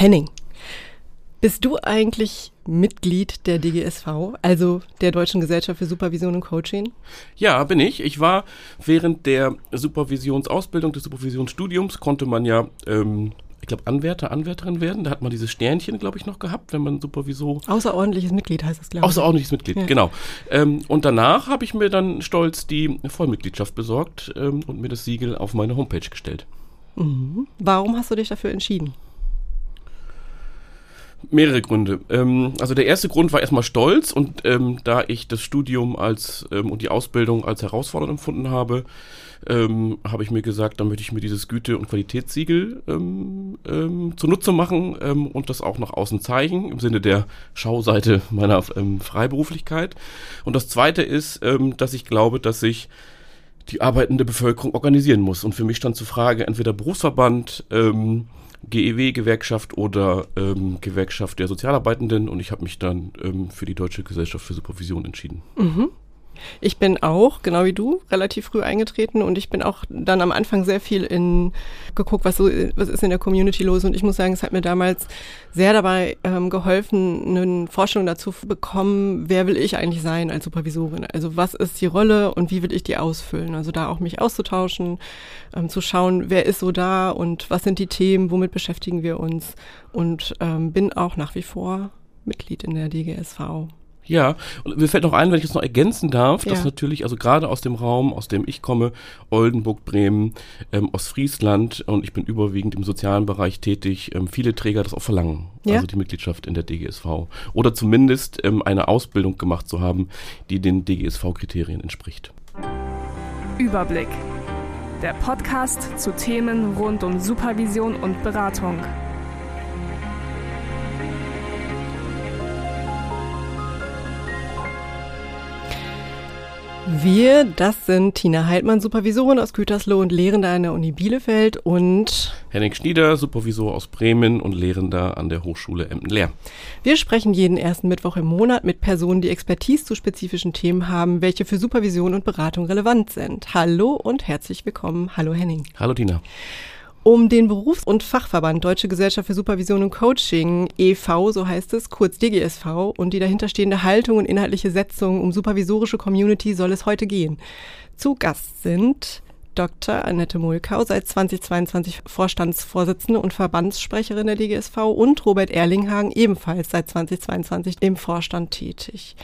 Henning, bist du eigentlich Mitglied der DGSV, also der Deutschen Gesellschaft für Supervision und Coaching? Ja, bin ich. Ich war während der Supervisionsausbildung, des Supervisionsstudiums, konnte man ja, ähm, ich glaube, Anwärter, Anwärterin werden. Da hat man dieses Sternchen, glaube ich, noch gehabt, wenn man Supervisor. Außerordentliches Mitglied heißt das, glaube ich. Außerordentliches Mitglied, ja. genau. Ähm, und danach habe ich mir dann stolz die Vollmitgliedschaft besorgt ähm, und mir das Siegel auf meine Homepage gestellt. Mhm. Warum hast du dich dafür entschieden? Mehrere Gründe. Ähm, also der erste Grund war erstmal Stolz und ähm, da ich das Studium als ähm, und die Ausbildung als herausfordernd empfunden habe, ähm, habe ich mir gesagt, da möchte ich mir dieses Güte- und Qualitätssiegel ähm, ähm, zunutze machen ähm, und das auch nach außen zeigen, im Sinne der Schauseite meiner ähm, Freiberuflichkeit. Und das zweite ist, ähm, dass ich glaube, dass ich die arbeitende Bevölkerung organisieren muss. Und für mich stand zur Frage, entweder Berufsverband, ähm, GEW-Gewerkschaft oder ähm, Gewerkschaft der Sozialarbeitenden und ich habe mich dann ähm, für die Deutsche Gesellschaft für Supervision entschieden. Mhm. Ich bin auch, genau wie du, relativ früh eingetreten und ich bin auch dann am Anfang sehr viel in geguckt, was so was ist in der Community los. Und ich muss sagen, es hat mir damals sehr dabei ähm, geholfen, eine Vorstellung dazu bekommen, wer will ich eigentlich sein als Supervisorin? Also was ist die Rolle und wie will ich die ausfüllen? Also da auch mich auszutauschen, ähm, zu schauen, wer ist so da und was sind die Themen, womit beschäftigen wir uns? Und ähm, bin auch nach wie vor Mitglied in der DGSV. Ja, und mir fällt noch ein, wenn ich das noch ergänzen darf, ja. dass natürlich, also gerade aus dem Raum, aus dem ich komme, Oldenburg, Bremen, ähm, Ostfriesland und ich bin überwiegend im sozialen Bereich tätig, ähm, viele Träger das auch verlangen, ja. also die Mitgliedschaft in der DGSV. Oder zumindest ähm, eine Ausbildung gemacht zu haben, die den DGSV-Kriterien entspricht. Überblick. Der Podcast zu Themen rund um Supervision und Beratung. Wir, das sind Tina Heidmann, Supervisorin aus Gütersloh und Lehrende an der Uni Bielefeld und Henning Schnieder, Supervisor aus Bremen und Lehrender an der Hochschule Emden-Lehr. Wir sprechen jeden ersten Mittwoch im Monat mit Personen, die Expertise zu spezifischen Themen haben, welche für Supervision und Beratung relevant sind. Hallo und herzlich willkommen. Hallo Henning. Hallo Tina um den Berufs- und Fachverband Deutsche Gesellschaft für Supervision und Coaching e.V., so heißt es, kurz DGSV, und die dahinterstehende Haltung und inhaltliche Setzung um supervisorische Community soll es heute gehen. Zu Gast sind Dr. Annette Mulkau, seit 2022 Vorstandsvorsitzende und Verbandssprecherin der DGSV und Robert Erlinghagen, ebenfalls seit 2022 im Vorstand tätig.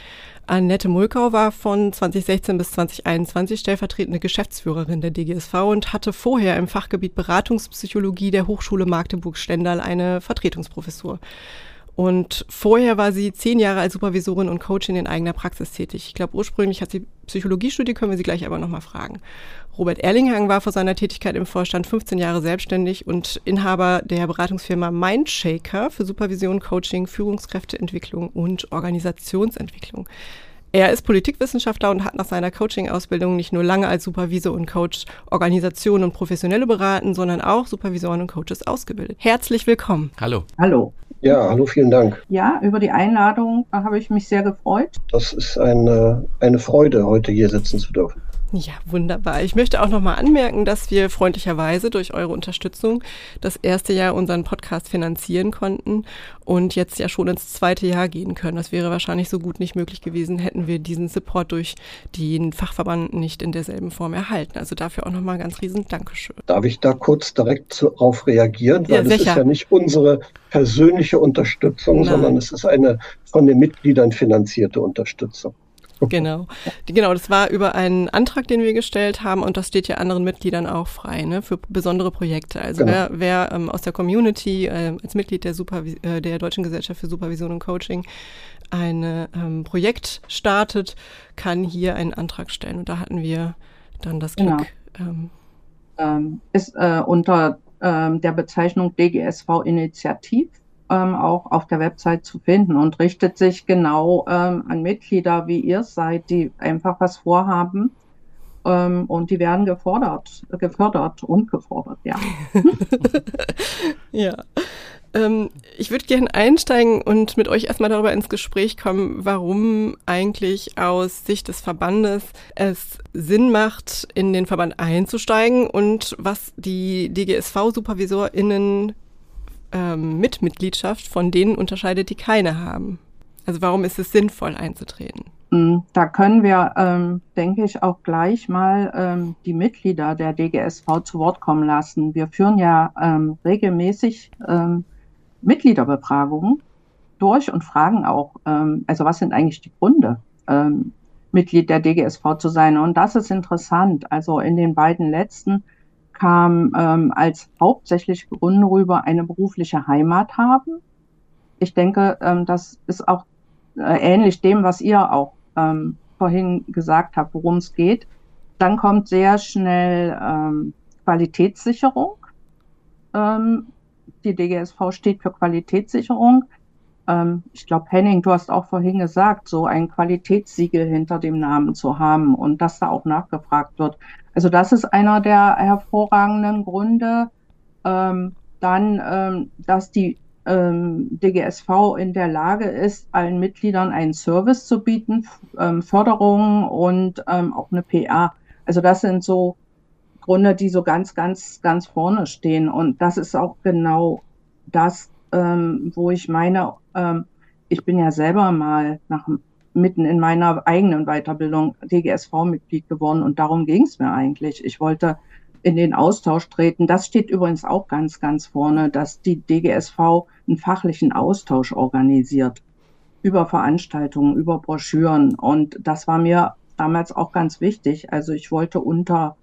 Annette Mulkau war von 2016 bis 2021 stellvertretende Geschäftsführerin der DGSV und hatte vorher im Fachgebiet Beratungspsychologie der Hochschule Magdeburg-Stendal eine Vertretungsprofessur. Und vorher war sie zehn Jahre als Supervisorin und Coachin in eigener Praxis tätig. Ich glaube, ursprünglich hat sie Psychologie studiert, können wir sie gleich aber nochmal fragen. Robert Erlinghang war vor seiner Tätigkeit im Vorstand 15 Jahre selbstständig und Inhaber der Beratungsfirma Mindshaker für Supervision, Coaching, Führungskräfteentwicklung und Organisationsentwicklung. Er ist Politikwissenschaftler und hat nach seiner Coaching-Ausbildung nicht nur lange als Supervisor und Coach Organisationen und Professionelle beraten, sondern auch Supervisoren und Coaches ausgebildet. Herzlich willkommen. Hallo. Hallo. Ja, hallo, vielen Dank. Ja, über die Einladung habe ich mich sehr gefreut. Das ist eine, eine Freude, heute hier sitzen zu dürfen. Ja, wunderbar. Ich möchte auch nochmal anmerken, dass wir freundlicherweise durch eure Unterstützung das erste Jahr unseren Podcast finanzieren konnten und jetzt ja schon ins zweite Jahr gehen können. Das wäre wahrscheinlich so gut nicht möglich gewesen, hätten wir diesen Support durch den Fachverband nicht in derselben Form erhalten. Also dafür auch nochmal ganz riesen Dankeschön. Darf ich da kurz direkt darauf reagieren? Weil ja, es ist ja nicht unsere persönliche Unterstützung, Nein. sondern es ist eine von den Mitgliedern finanzierte Unterstützung. Genau. Genau, das war über einen Antrag, den wir gestellt haben und das steht ja anderen Mitgliedern auch frei, ne, für besondere Projekte. Also genau. wer, wer ähm, aus der Community äh, als Mitglied der, Supervi äh, der Deutschen Gesellschaft für Supervision und Coaching ein ähm, Projekt startet, kann hier einen Antrag stellen. Und da hatten wir dann das Glück. Genau. Ähm, ähm, ist äh, unter ähm, der Bezeichnung DGSV Initiativ ähm, auch auf der Website zu finden und richtet sich genau ähm, an Mitglieder, wie ihr seid, die einfach was vorhaben. Ähm, und die werden gefordert, gefördert und gefordert, ja. ja. Ähm, ich würde gerne einsteigen und mit euch erstmal darüber ins Gespräch kommen, warum eigentlich aus Sicht des Verbandes es Sinn macht, in den Verband einzusteigen und was die DGSV-SupervisorInnen ähm, Mitmitgliedschaft von denen unterscheidet, die keine haben. Also warum ist es sinnvoll einzutreten? Hm, da können wir, ähm, denke ich, auch gleich mal ähm, die Mitglieder der DGSV zu Wort kommen lassen. Wir führen ja ähm, regelmäßig ähm, Mitgliederbefragungen durch und fragen auch, ähm, also was sind eigentlich die Gründe, ähm, Mitglied der DGSV zu sein? Und das ist interessant. Also in den beiden letzten kam als hauptsächlich Gründe rüber eine berufliche Heimat haben. Ich denke, das ist auch äh, ähnlich dem, was ihr auch ähm, vorhin gesagt habt, worum es geht. Dann kommt sehr schnell ähm, Qualitätssicherung. Ähm, die DGSV steht für Qualitätssicherung. Ähm, ich glaube, Henning, du hast auch vorhin gesagt, so ein Qualitätssiegel hinter dem Namen zu haben und dass da auch nachgefragt wird. Also das ist einer der hervorragenden Gründe. Ähm, dann, ähm, dass die ähm, DGSV in der Lage ist, allen Mitgliedern einen Service zu bieten, ähm, Förderung und ähm, auch eine PA. Also das sind so Gründe, die so ganz, ganz, ganz vorne stehen. Und das ist auch genau das, ähm, wo ich meine, ähm, ich bin ja selber mal nach, mitten in meiner eigenen Weiterbildung DGSV-Mitglied geworden und darum ging es mir eigentlich. Ich wollte in den Austausch treten. Das steht übrigens auch ganz, ganz vorne, dass die DGSV einen fachlichen Austausch organisiert über Veranstaltungen, über Broschüren. Und das war mir damals auch ganz wichtig. Also ich wollte unter,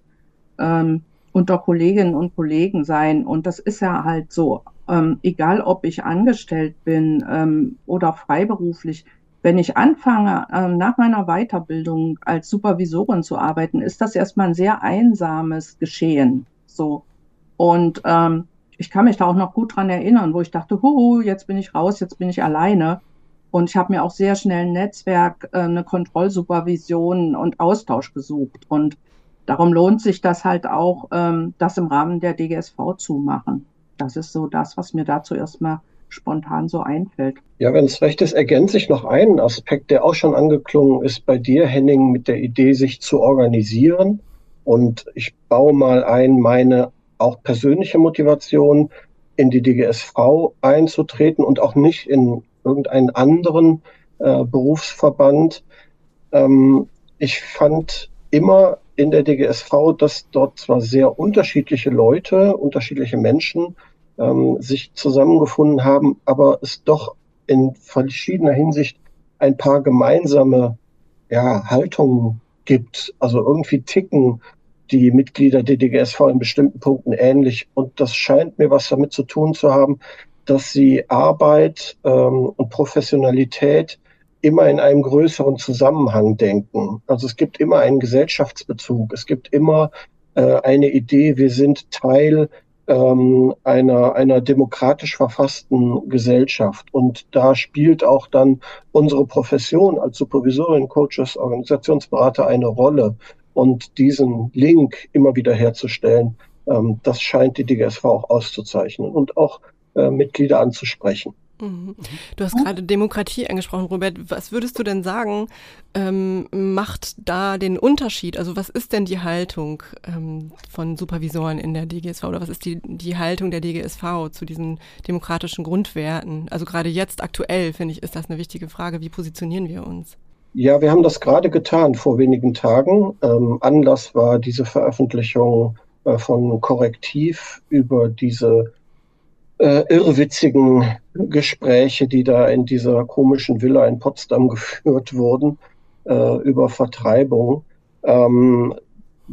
ähm, unter Kolleginnen und Kollegen sein. Und das ist ja halt so. Ähm, egal ob ich angestellt bin ähm, oder freiberuflich, wenn ich anfange, ähm, nach meiner Weiterbildung als Supervisorin zu arbeiten, ist das erstmal ein sehr einsames Geschehen. So. Und ähm, ich kann mich da auch noch gut dran erinnern, wo ich dachte, huhu, jetzt bin ich raus, jetzt bin ich alleine. Und ich habe mir auch sehr schnell ein Netzwerk, äh, eine Kontrollsupervision und Austausch gesucht. Und darum lohnt sich das halt auch, ähm, das im Rahmen der DGSV zu machen. Das ist so das, was mir dazu erstmal spontan so einfällt. Ja, wenn es recht ist, ergänze ich noch einen Aspekt, der auch schon angeklungen ist bei dir, Henning, mit der Idee, sich zu organisieren. Und ich baue mal ein, meine auch persönliche Motivation, in die DGSV einzutreten und auch nicht in irgendeinen anderen äh, Berufsverband. Ähm, ich fand immer in der DGSV, dass dort zwar sehr unterschiedliche Leute, unterschiedliche Menschen ähm, sich zusammengefunden haben, aber es doch in verschiedener Hinsicht ein paar gemeinsame ja, Haltungen gibt. Also irgendwie ticken die Mitglieder der DGSV in bestimmten Punkten ähnlich. Und das scheint mir was damit zu tun zu haben, dass sie Arbeit ähm, und Professionalität immer in einem größeren Zusammenhang denken. Also es gibt immer einen Gesellschaftsbezug, es gibt immer äh, eine Idee, wir sind Teil ähm, einer, einer demokratisch verfassten Gesellschaft. Und da spielt auch dann unsere Profession als Supervisorin, Coaches, Organisationsberater eine Rolle. Und diesen Link immer wieder herzustellen, ähm, das scheint die DGSV auch auszuzeichnen und auch äh, Mitglieder anzusprechen. Du hast gerade Demokratie angesprochen, Robert. Was würdest du denn sagen, ähm, macht da den Unterschied? Also was ist denn die Haltung ähm, von Supervisoren in der DGSV oder was ist die, die Haltung der DGSV zu diesen demokratischen Grundwerten? Also gerade jetzt aktuell, finde ich, ist das eine wichtige Frage. Wie positionieren wir uns? Ja, wir haben das gerade getan vor wenigen Tagen. Ähm, Anlass war diese Veröffentlichung äh, von Korrektiv über diese äh, irrwitzigen Gespräche, die da in dieser komischen Villa in Potsdam geführt wurden, äh, über Vertreibung. Ähm,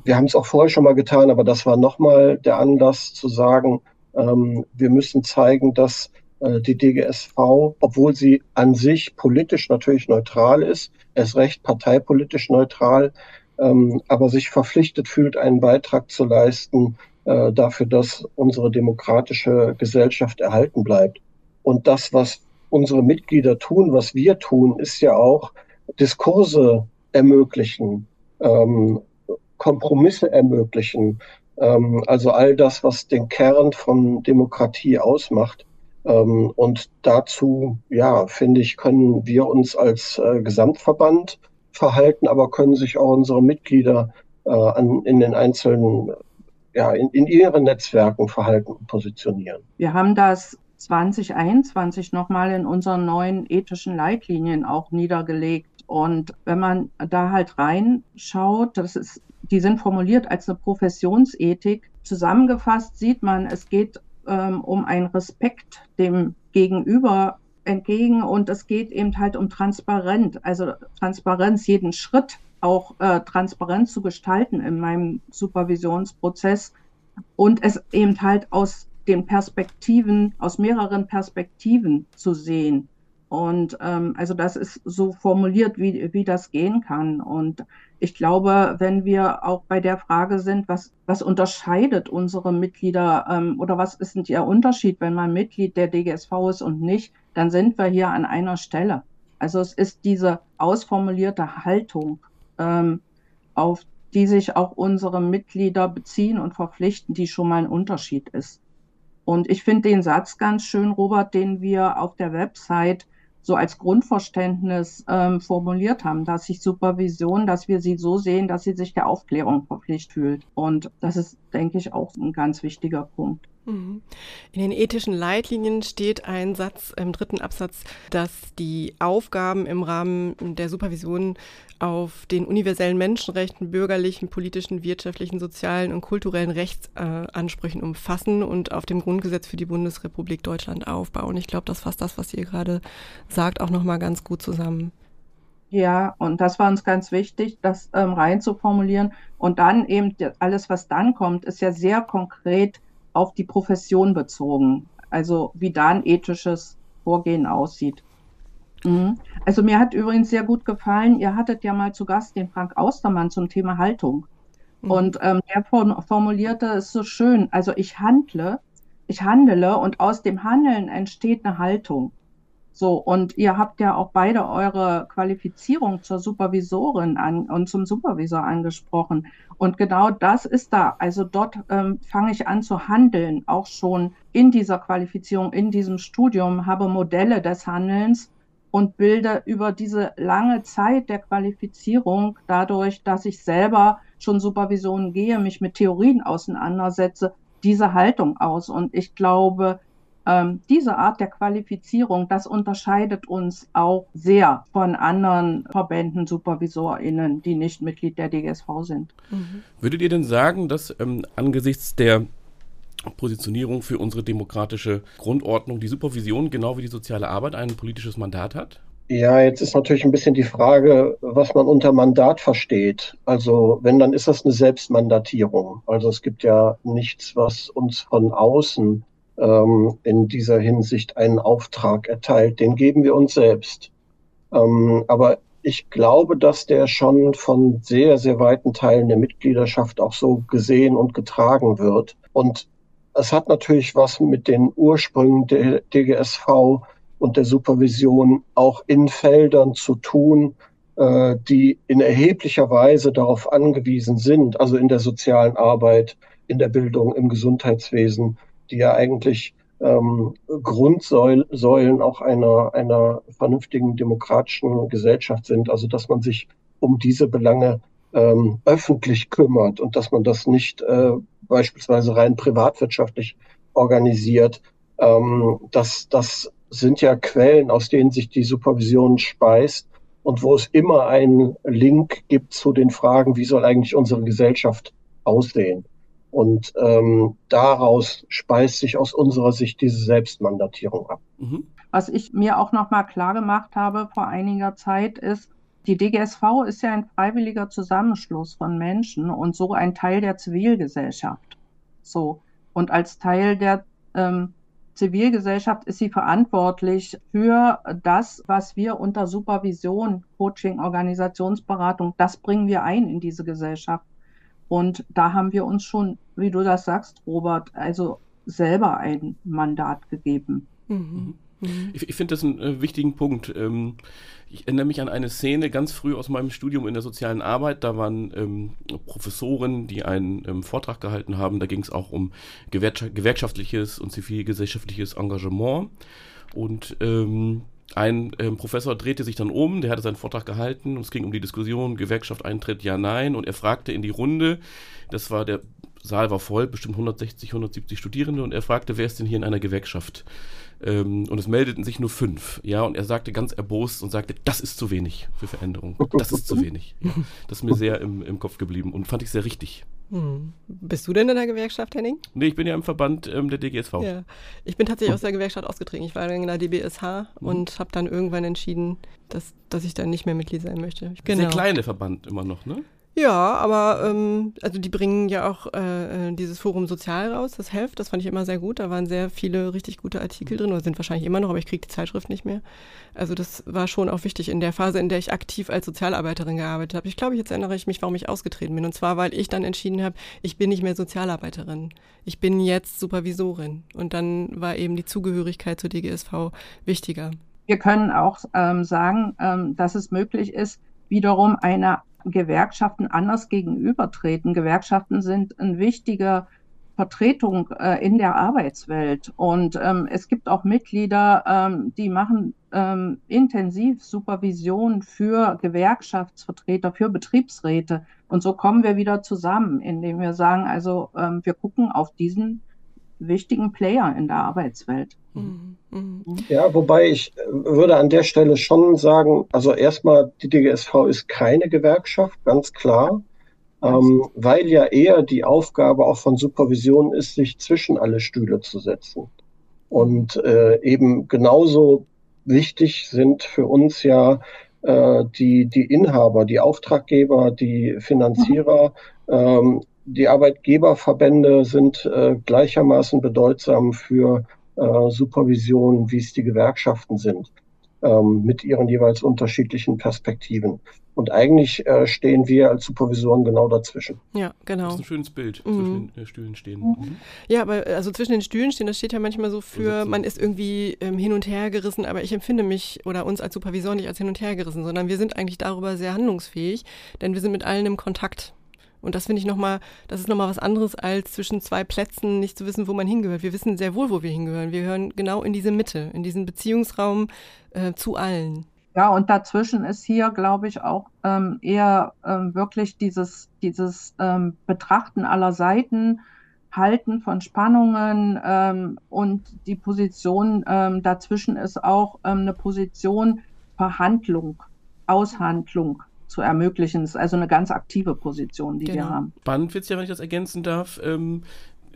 wir haben es auch vorher schon mal getan, aber das war nochmal der Anlass zu sagen, ähm, wir müssen zeigen, dass äh, die DGSV, obwohl sie an sich politisch natürlich neutral ist, erst recht parteipolitisch neutral, ähm, aber sich verpflichtet fühlt, einen Beitrag zu leisten äh, dafür, dass unsere demokratische Gesellschaft erhalten bleibt. Und das, was unsere Mitglieder tun, was wir tun, ist ja auch Diskurse ermöglichen, ähm, Kompromisse ermöglichen. Ähm, also all das, was den Kern von Demokratie ausmacht. Ähm, und dazu, ja, finde ich, können wir uns als äh, Gesamtverband verhalten, aber können sich auch unsere Mitglieder äh, an, in den einzelnen ja, in, in ihren Netzwerken verhalten und positionieren. Wir haben das 2021 nochmal in unseren neuen ethischen Leitlinien auch niedergelegt. Und wenn man da halt reinschaut, das ist, die sind formuliert als eine Professionsethik. Zusammengefasst sieht man, es geht ähm, um einen Respekt dem Gegenüber entgegen und es geht eben halt um Transparenz, also Transparenz, jeden Schritt auch äh, transparent zu gestalten in meinem Supervisionsprozess und es eben halt aus den Perspektiven, aus mehreren Perspektiven zu sehen. Und ähm, also das ist so formuliert, wie, wie das gehen kann. Und ich glaube, wenn wir auch bei der Frage sind, was, was unterscheidet unsere Mitglieder ähm, oder was ist denn der Unterschied, wenn man Mitglied der DGSV ist und nicht, dann sind wir hier an einer Stelle. Also es ist diese ausformulierte Haltung, ähm, auf die sich auch unsere Mitglieder beziehen und verpflichten, die schon mal ein Unterschied ist. Und ich finde den Satz ganz schön, Robert, den wir auf der Website so als Grundverständnis ähm, formuliert haben, dass sich Supervision, dass wir sie so sehen, dass sie sich der Aufklärung verpflichtet fühlt. Und das ist, denke ich, auch ein ganz wichtiger Punkt. Mhm. In den ethischen Leitlinien steht ein Satz im dritten Absatz, dass die Aufgaben im Rahmen der Supervision auf den universellen Menschenrechten, bürgerlichen, politischen, wirtschaftlichen, sozialen und kulturellen Rechtsansprüchen umfassen und auf dem Grundgesetz für die Bundesrepublik Deutschland aufbauen. Ich glaube, das fasst das, was ihr gerade sagt, auch nochmal ganz gut zusammen. Ja, und das war uns ganz wichtig, das ähm, rein zu formulieren. Und dann eben alles, was dann kommt, ist ja sehr konkret auf die Profession bezogen. Also wie da ein ethisches Vorgehen aussieht. Mhm. Also mir hat übrigens sehr gut gefallen, ihr hattet ja mal zu Gast den Frank Austermann zum Thema Haltung. Mhm. Und ähm, der formulierte es so schön, also ich handle, ich handele und aus dem Handeln entsteht eine Haltung. So, und ihr habt ja auch beide eure Qualifizierung zur Supervisorin an, und zum Supervisor angesprochen. Und genau das ist da. Also dort ähm, fange ich an zu handeln, auch schon in dieser Qualifizierung, in diesem Studium, habe Modelle des Handelns und bilde über diese lange Zeit der Qualifizierung, dadurch, dass ich selber schon Supervisionen gehe, mich mit Theorien auseinandersetze, diese Haltung aus. Und ich glaube, ähm, diese Art der Qualifizierung, das unterscheidet uns auch sehr von anderen Verbänden, SupervisorInnen, die nicht Mitglied der DGSV sind. Mhm. Würdet ihr denn sagen, dass ähm, angesichts der Positionierung für unsere demokratische Grundordnung die Supervision genau wie die soziale Arbeit ein politisches Mandat hat? Ja, jetzt ist natürlich ein bisschen die Frage, was man unter Mandat versteht. Also wenn, dann ist das eine Selbstmandatierung. Also es gibt ja nichts, was uns von außen ähm, in dieser Hinsicht einen Auftrag erteilt. Den geben wir uns selbst. Ähm, aber ich glaube, dass der schon von sehr, sehr weiten Teilen der Mitgliedschaft auch so gesehen und getragen wird. Und es hat natürlich was mit den Ursprüngen der DGSV und der Supervision auch in Feldern zu tun, äh, die in erheblicher Weise darauf angewiesen sind, also in der sozialen Arbeit, in der Bildung, im Gesundheitswesen, die ja eigentlich ähm, Grundsäulen auch einer, einer vernünftigen demokratischen Gesellschaft sind. Also dass man sich um diese Belange ähm, öffentlich kümmert und dass man das nicht äh, beispielsweise rein privatwirtschaftlich organisiert. Ähm, das, das sind ja Quellen, aus denen sich die Supervision speist und wo es immer einen Link gibt zu den Fragen, wie soll eigentlich unsere Gesellschaft aussehen. Und ähm, daraus speist sich aus unserer Sicht diese Selbstmandatierung ab. Mhm. Was ich mir auch noch mal klar gemacht habe vor einiger Zeit ist, die DGSV ist ja ein freiwilliger Zusammenschluss von Menschen und so ein Teil der Zivilgesellschaft. So und als Teil der ähm, Zivilgesellschaft ist sie verantwortlich für das, was wir unter Supervision, Coaching, Organisationsberatung, das bringen wir ein in diese Gesellschaft. Und da haben wir uns schon, wie du das sagst, Robert, also selber ein Mandat gegeben. Mhm. Ich, ich finde das einen äh, wichtigen Punkt. Ähm, ich erinnere mich an eine Szene ganz früh aus meinem Studium in der sozialen Arbeit. Da waren ähm, Professoren, die einen ähm, Vortrag gehalten haben. Da ging es auch um gewerkschaftliches und zivilgesellschaftliches Engagement. Und ähm, ein ähm, Professor drehte sich dann um, der hatte seinen Vortrag gehalten und es ging um die Diskussion, Gewerkschaft Eintritt, ja, nein. Und er fragte in die Runde, das war der Saal war voll, bestimmt 160, 170 Studierende und er fragte, wer ist denn hier in einer Gewerkschaft? Ähm, und es meldeten sich nur fünf. Ja, und er sagte ganz erbost und sagte, das ist zu wenig für Veränderung. Das ist zu wenig. Ja, das ist mir sehr im, im Kopf geblieben und fand ich sehr richtig. Hm. Bist du denn in der Gewerkschaft, Henning? Nee, ich bin ja im Verband ähm, der DGSV. Ja. Ich bin tatsächlich aus der Gewerkschaft ausgetreten. Ich war in der DBSH mhm. und habe dann irgendwann entschieden, dass, dass ich dann nicht mehr Mitglied sein möchte. Genau. Sehr kleine Verband immer noch, ne? Ja, aber ähm, also die bringen ja auch äh, äh, dieses Forum Sozial raus, das Helft, das fand ich immer sehr gut. Da waren sehr viele richtig gute Artikel drin, oder sind wahrscheinlich immer noch, aber ich kriege die Zeitschrift nicht mehr. Also das war schon auch wichtig in der Phase, in der ich aktiv als Sozialarbeiterin gearbeitet habe. Ich glaube, jetzt erinnere ich mich, warum ich ausgetreten bin. Und zwar, weil ich dann entschieden habe, ich bin nicht mehr Sozialarbeiterin. Ich bin jetzt Supervisorin. Und dann war eben die Zugehörigkeit zur DGSV wichtiger. Wir können auch ähm, sagen, ähm, dass es möglich ist, wiederum eine Gewerkschaften anders gegenübertreten. Gewerkschaften sind eine wichtige Vertretung äh, in der Arbeitswelt. Und ähm, es gibt auch Mitglieder, ähm, die machen ähm, intensiv Supervision für Gewerkschaftsvertreter, für Betriebsräte. Und so kommen wir wieder zusammen, indem wir sagen, also ähm, wir gucken auf diesen wichtigen Player in der Arbeitswelt. Mhm. Mhm. Ja, wobei ich äh, würde an der Stelle schon sagen, also erstmal, die DGSV ist keine Gewerkschaft, ganz klar, ähm, weil ja eher die Aufgabe auch von Supervision ist, sich zwischen alle Stühle zu setzen. Und äh, eben genauso wichtig sind für uns ja äh, die, die Inhaber, die Auftraggeber, die Finanzierer, mhm. ähm, die Arbeitgeberverbände sind äh, gleichermaßen bedeutsam für äh, Supervision, wie es die Gewerkschaften sind, ähm, mit ihren jeweils unterschiedlichen Perspektiven. Und eigentlich äh, stehen wir als Supervisoren genau dazwischen. Ja, genau. Das ist ein schönes Bild, mhm. zwischen den äh, Stühlen stehen. Mhm. Ja, aber also zwischen den Stühlen stehen, das steht ja manchmal so für, man ist irgendwie ähm, hin und her gerissen, aber ich empfinde mich oder uns als Supervisor nicht als hin und her gerissen, sondern wir sind eigentlich darüber sehr handlungsfähig, denn wir sind mit allen im Kontakt. Und das finde ich nochmal, das ist nochmal was anderes, als zwischen zwei Plätzen nicht zu wissen, wo man hingehört. Wir wissen sehr wohl, wo wir hingehören. Wir gehören genau in diese Mitte, in diesen Beziehungsraum äh, zu allen. Ja, und dazwischen ist hier, glaube ich, auch ähm, eher ähm, wirklich dieses, dieses ähm, Betrachten aller Seiten, Halten von Spannungen ähm, und die Position ähm, dazwischen ist auch ähm, eine Position Verhandlung, Aushandlung zu ermöglichen. Das ist also eine ganz aktive Position, die genau. wir haben. Spannend wird es ja, wenn ich das ergänzen darf. Ähm,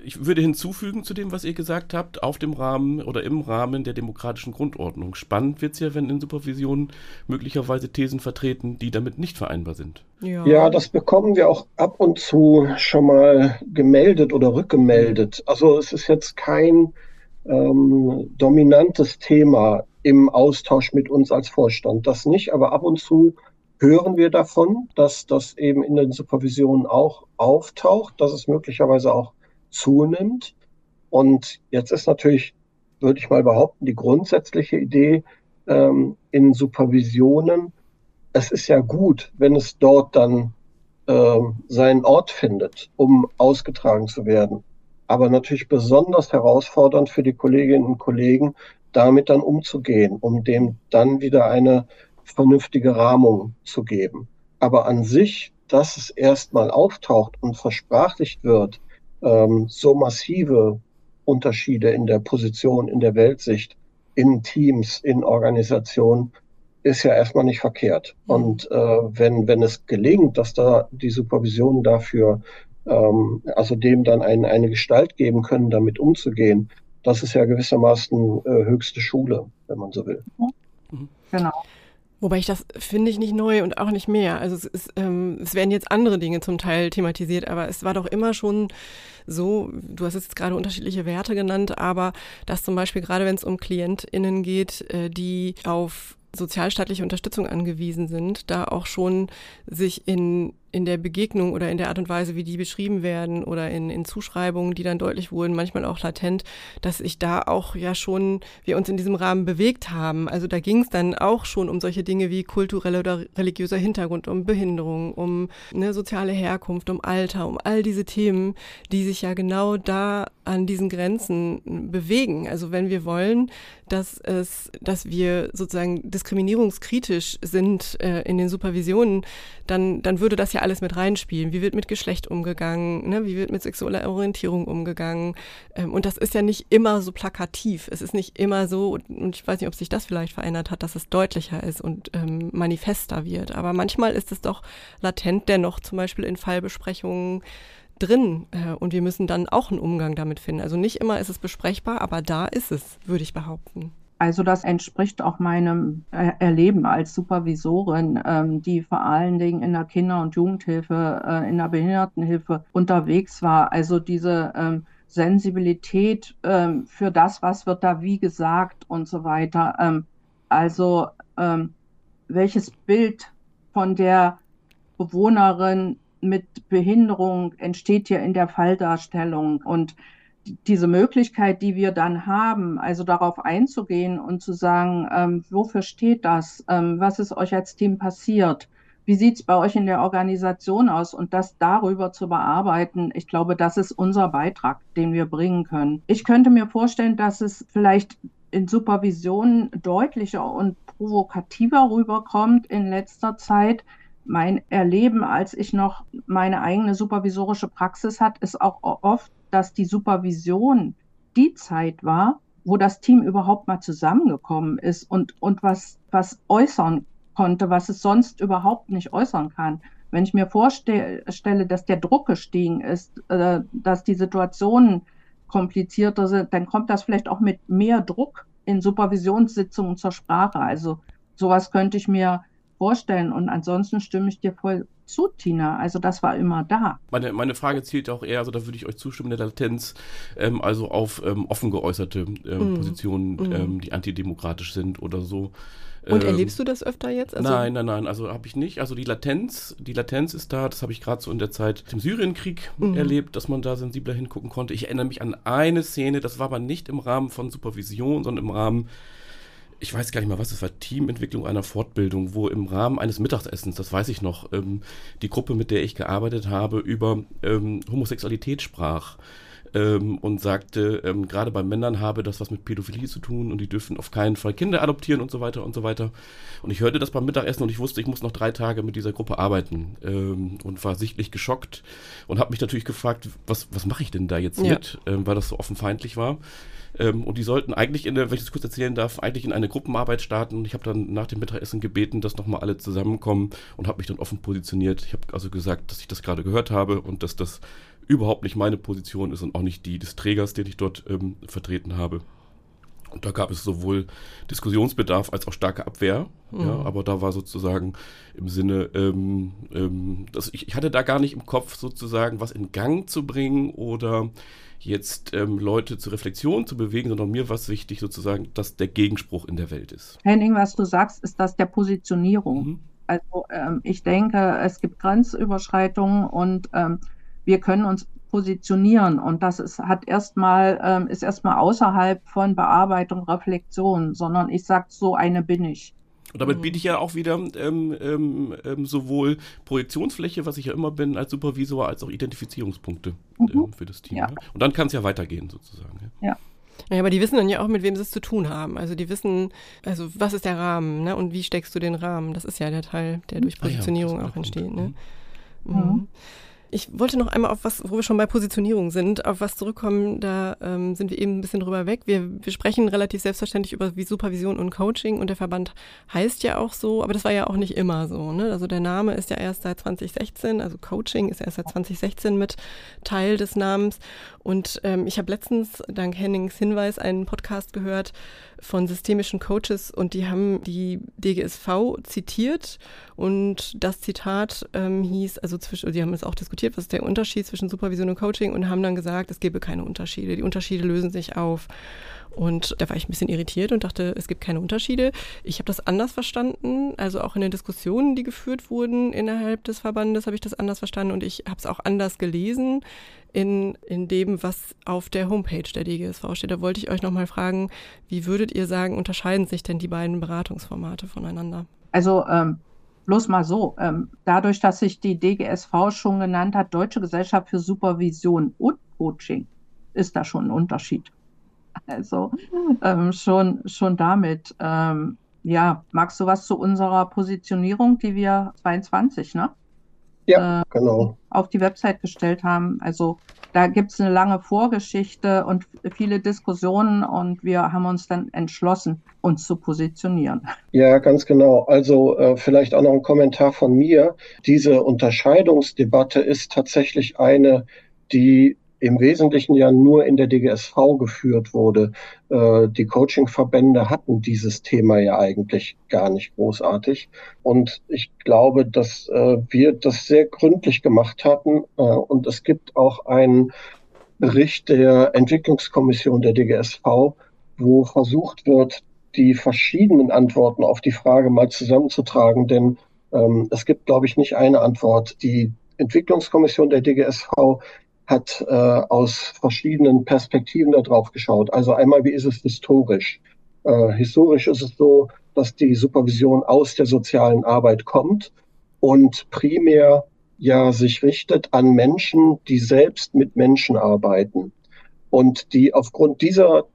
ich würde hinzufügen zu dem, was ihr gesagt habt, auf dem Rahmen oder im Rahmen der demokratischen Grundordnung. Spannend wird es ja, wenn in Supervision möglicherweise Thesen vertreten, die damit nicht vereinbar sind. Ja. ja, das bekommen wir auch ab und zu schon mal gemeldet oder rückgemeldet. Also es ist jetzt kein ähm, dominantes Thema im Austausch mit uns als Vorstand. Das nicht, aber ab und zu hören wir davon, dass das eben in den Supervisionen auch auftaucht, dass es möglicherweise auch zunimmt. Und jetzt ist natürlich, würde ich mal behaupten, die grundsätzliche Idee ähm, in Supervisionen, es ist ja gut, wenn es dort dann ähm, seinen Ort findet, um ausgetragen zu werden. Aber natürlich besonders herausfordernd für die Kolleginnen und Kollegen, damit dann umzugehen, um dem dann wieder eine vernünftige Rahmung zu geben. Aber an sich, dass es erstmal auftaucht und versprachlicht wird, ähm, so massive Unterschiede in der Position, in der Weltsicht, in Teams, in Organisationen, ist ja erstmal nicht verkehrt. Mhm. Und äh, wenn, wenn es gelingt, dass da die Supervision dafür, ähm, also dem dann ein, eine Gestalt geben können, damit umzugehen, das ist ja gewissermaßen äh, höchste Schule, wenn man so will. Mhm. Genau. Wobei ich das finde ich nicht neu und auch nicht mehr. Also es, ist, ähm, es werden jetzt andere Dinge zum Teil thematisiert, aber es war doch immer schon so, du hast jetzt gerade unterschiedliche Werte genannt, aber dass zum Beispiel gerade wenn es um KlientInnen geht, äh, die auf sozialstaatliche Unterstützung angewiesen sind, da auch schon sich in in der Begegnung oder in der Art und Weise, wie die beschrieben werden oder in, in Zuschreibungen, die dann deutlich wurden, manchmal auch latent, dass ich da auch ja schon, wir uns in diesem Rahmen bewegt haben. Also da ging es dann auch schon um solche Dinge wie kultureller oder religiöser Hintergrund, um Behinderung, um ne, soziale Herkunft, um Alter, um all diese Themen, die sich ja genau da an diesen Grenzen bewegen. Also wenn wir wollen, dass es, dass wir sozusagen diskriminierungskritisch sind äh, in den Supervisionen, dann, dann würde das ja alles mit reinspielen. Wie wird mit Geschlecht umgegangen? Ne? Wie wird mit sexueller Orientierung umgegangen? Ähm, und das ist ja nicht immer so plakativ. Es ist nicht immer so, und ich weiß nicht, ob sich das vielleicht verändert hat, dass es deutlicher ist und ähm, manifester wird. Aber manchmal ist es doch latent dennoch zum Beispiel in Fallbesprechungen drin äh, und wir müssen dann auch einen Umgang damit finden. Also nicht immer ist es besprechbar, aber da ist es, würde ich behaupten. Also das entspricht auch meinem Erleben als Supervisorin, ähm, die vor allen Dingen in der Kinder- und Jugendhilfe, äh, in der Behindertenhilfe unterwegs war. Also diese ähm, Sensibilität ähm, für das, was wird da wie gesagt und so weiter. Ähm, also ähm, welches Bild von der Bewohnerin mit Behinderung entsteht hier in der Falldarstellung und diese Möglichkeit, die wir dann haben, also darauf einzugehen und zu sagen, ähm, wofür steht das? Ähm, was ist euch als Team passiert? Wie sieht es bei euch in der Organisation aus? Und das darüber zu bearbeiten, ich glaube, das ist unser Beitrag, den wir bringen können. Ich könnte mir vorstellen, dass es vielleicht in Supervision deutlicher und provokativer rüberkommt in letzter Zeit. Mein Erleben, als ich noch meine eigene supervisorische Praxis hat, ist auch oft dass die Supervision die Zeit war, wo das Team überhaupt mal zusammengekommen ist und, und was, was äußern konnte, was es sonst überhaupt nicht äußern kann. Wenn ich mir vorstelle, dass der Druck gestiegen ist, äh, dass die Situationen komplizierter sind, dann kommt das vielleicht auch mit mehr Druck in Supervisionssitzungen zur Sprache. Also sowas könnte ich mir vorstellen. Und ansonsten stimme ich dir voll zu, Tina. Also das war immer da. Meine, meine Frage zielt auch eher, also da würde ich euch zustimmen, der Latenz, ähm, also auf ähm, offen geäußerte ähm, mm. Positionen, mm. die antidemokratisch sind oder so. Und ähm, erlebst du das öfter jetzt? Also nein, nein, nein, also habe ich nicht. Also die Latenz, die Latenz ist da, das habe ich gerade so in der Zeit im Syrienkrieg mhm. erlebt, dass man da sensibler hingucken konnte. Ich erinnere mich an eine Szene, das war aber nicht im Rahmen von Supervision, sondern im Rahmen ich weiß gar nicht mehr, was es war, Teamentwicklung einer Fortbildung, wo im Rahmen eines Mittagessens, das weiß ich noch, ähm, die Gruppe, mit der ich gearbeitet habe, über ähm, Homosexualität sprach ähm, und sagte, ähm, gerade bei Männern habe das was mit Pädophilie zu tun und die dürfen auf keinen Fall Kinder adoptieren und so weiter und so weiter. Und ich hörte das beim Mittagessen und ich wusste, ich muss noch drei Tage mit dieser Gruppe arbeiten ähm, und war sichtlich geschockt und habe mich natürlich gefragt, was, was mache ich denn da jetzt ja. mit, ähm, weil das so offen feindlich war. Ähm, und die sollten eigentlich, in der, wenn ich das kurz erzählen darf, eigentlich in eine Gruppenarbeit starten. Und ich habe dann nach dem Mittagessen gebeten, dass nochmal alle zusammenkommen und habe mich dann offen positioniert. Ich habe also gesagt, dass ich das gerade gehört habe und dass das überhaupt nicht meine Position ist und auch nicht die des Trägers, den ich dort ähm, vertreten habe. Und da gab es sowohl Diskussionsbedarf als auch starke Abwehr. Mhm. Ja, aber da war sozusagen im Sinne, ähm, ähm, dass ich, ich hatte da gar nicht im Kopf sozusagen was in Gang zu bringen oder jetzt ähm, Leute zur Reflexion zu bewegen, sondern mir war es wichtig sozusagen, dass der Gegenspruch in der Welt ist. Henning, was du sagst, ist das der Positionierung. Mhm. Also ähm, ich denke, es gibt Grenzüberschreitungen und ähm, wir können uns positionieren und das ist, hat erstmal, ähm, ist erstmal außerhalb von Bearbeitung, Reflexion, sondern ich sage, so eine bin ich. Und damit biete ich ja auch wieder ähm, ähm, ähm, sowohl Projektionsfläche, was ich ja immer bin, als Supervisor, als auch Identifizierungspunkte mhm. ähm, für das Team. Ja. Ne? Und dann kann es ja weitergehen, sozusagen. Ja. ja. Ja, aber die wissen dann ja auch, mit wem sie es zu tun haben. Also die wissen, also was ist der Rahmen, ne? Und wie steckst du den Rahmen? Das ist ja der Teil, der durch Positionierung ah, ja, auch entsteht, ne? Mhm. Mhm. Ich wollte noch einmal auf was, wo wir schon bei Positionierung sind, auf was zurückkommen. Da ähm, sind wir eben ein bisschen drüber weg. Wir, wir sprechen relativ selbstverständlich über wie Supervision und Coaching und der Verband heißt ja auch so, aber das war ja auch nicht immer so. Ne? Also der Name ist ja erst seit 2016, also Coaching ist erst seit 2016 mit Teil des Namens. Und ähm, ich habe letztens dank Hennings Hinweis einen Podcast gehört von systemischen Coaches und die haben die DGSV zitiert und das Zitat ähm, hieß, also zwischen, die haben es auch diskutiert, was ist der Unterschied zwischen Supervision und Coaching und haben dann gesagt, es gebe keine Unterschiede. Die Unterschiede lösen sich auf. Und da war ich ein bisschen irritiert und dachte, es gibt keine Unterschiede. Ich habe das anders verstanden. Also auch in den Diskussionen, die geführt wurden innerhalb des Verbandes, habe ich das anders verstanden und ich habe es auch anders gelesen in, in dem, was auf der Homepage der DGSV steht. Da wollte ich euch nochmal fragen, wie würdet ihr sagen, unterscheiden sich denn die beiden Beratungsformate voneinander? Also ähm, bloß mal so, ähm, dadurch, dass sich die DGSV schon genannt hat, Deutsche Gesellschaft für Supervision und Coaching, ist da schon ein Unterschied. Also ähm, schon, schon damit. Ähm, ja, magst du was zu unserer Positionierung, die wir 22, ne? ja, äh, genau. auf die Website gestellt haben. Also da gibt es eine lange Vorgeschichte und viele Diskussionen und wir haben uns dann entschlossen, uns zu positionieren. Ja, ganz genau. Also äh, vielleicht auch noch ein Kommentar von mir. Diese Unterscheidungsdebatte ist tatsächlich eine, die im Wesentlichen ja nur in der DGSV geführt wurde. Äh, die Coaching-Verbände hatten dieses Thema ja eigentlich gar nicht großartig. Und ich glaube, dass äh, wir das sehr gründlich gemacht hatten. Äh, und es gibt auch einen Bericht der Entwicklungskommission der DGSV, wo versucht wird, die verschiedenen Antworten auf die Frage mal zusammenzutragen. Denn ähm, es gibt, glaube ich, nicht eine Antwort. Die Entwicklungskommission der DGSV hat äh, aus verschiedenen Perspektiven da drauf geschaut. Also einmal, wie ist es historisch? Äh, historisch ist es so, dass die Supervision aus der sozialen Arbeit kommt und primär ja sich richtet an Menschen, die selbst mit Menschen arbeiten und die aufgrund dieser,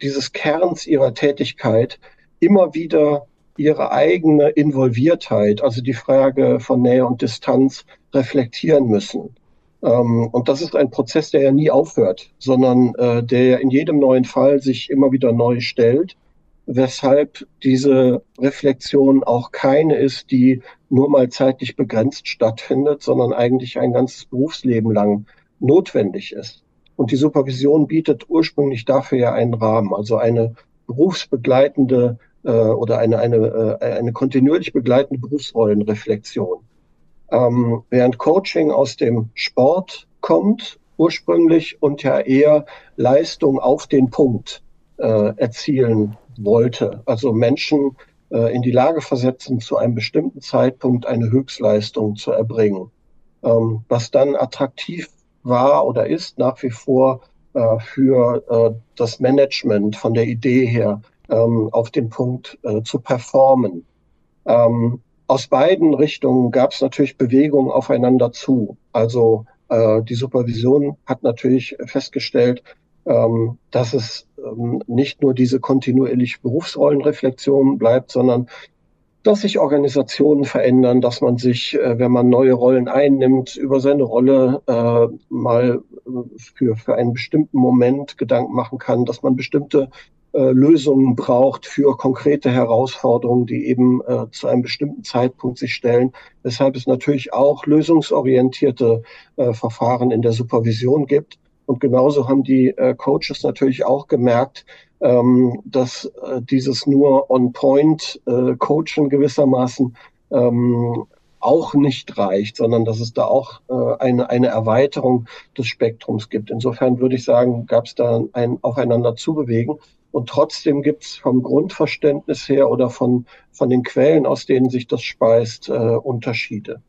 dieses Kerns ihrer Tätigkeit immer wieder ihre eigene Involviertheit, also die Frage von Nähe und Distanz reflektieren müssen. Ähm, und das ist ein Prozess, der ja nie aufhört, sondern äh, der in jedem neuen Fall sich immer wieder neu stellt, weshalb diese Reflexion auch keine ist, die nur mal zeitlich begrenzt stattfindet, sondern eigentlich ein ganzes Berufsleben lang notwendig ist. Und die Supervision bietet ursprünglich dafür ja einen Rahmen, also eine berufsbegleitende äh, oder eine, eine, äh, eine kontinuierlich begleitende Berufsrollenreflexion. Ähm, während Coaching aus dem Sport kommt ursprünglich und ja eher Leistung auf den Punkt äh, erzielen wollte. Also Menschen äh, in die Lage versetzen, zu einem bestimmten Zeitpunkt eine Höchstleistung zu erbringen. Ähm, was dann attraktiv war oder ist nach wie vor äh, für äh, das Management von der Idee her ähm, auf den Punkt äh, zu performen. Ähm, aus beiden Richtungen gab es natürlich Bewegungen aufeinander zu. Also äh, die Supervision hat natürlich festgestellt, ähm, dass es ähm, nicht nur diese kontinuierliche Berufsrollenreflexion bleibt, sondern dass sich Organisationen verändern, dass man sich, äh, wenn man neue Rollen einnimmt, über seine Rolle äh, mal äh, für, für einen bestimmten Moment Gedanken machen kann, dass man bestimmte äh, Lösungen braucht für konkrete Herausforderungen, die eben äh, zu einem bestimmten Zeitpunkt sich stellen. Weshalb es natürlich auch lösungsorientierte äh, Verfahren in der Supervision gibt. Und genauso haben die äh, Coaches natürlich auch gemerkt, ähm, dass äh, dieses nur On-Point-Coachen gewissermaßen ähm, auch nicht reicht, sondern dass es da auch äh, eine, eine Erweiterung des Spektrums gibt. Insofern würde ich sagen, gab es da ein Aufeinander zubewegen. Und trotzdem gibt es vom Grundverständnis her oder von, von den Quellen, aus denen sich das speist, äh, Unterschiede.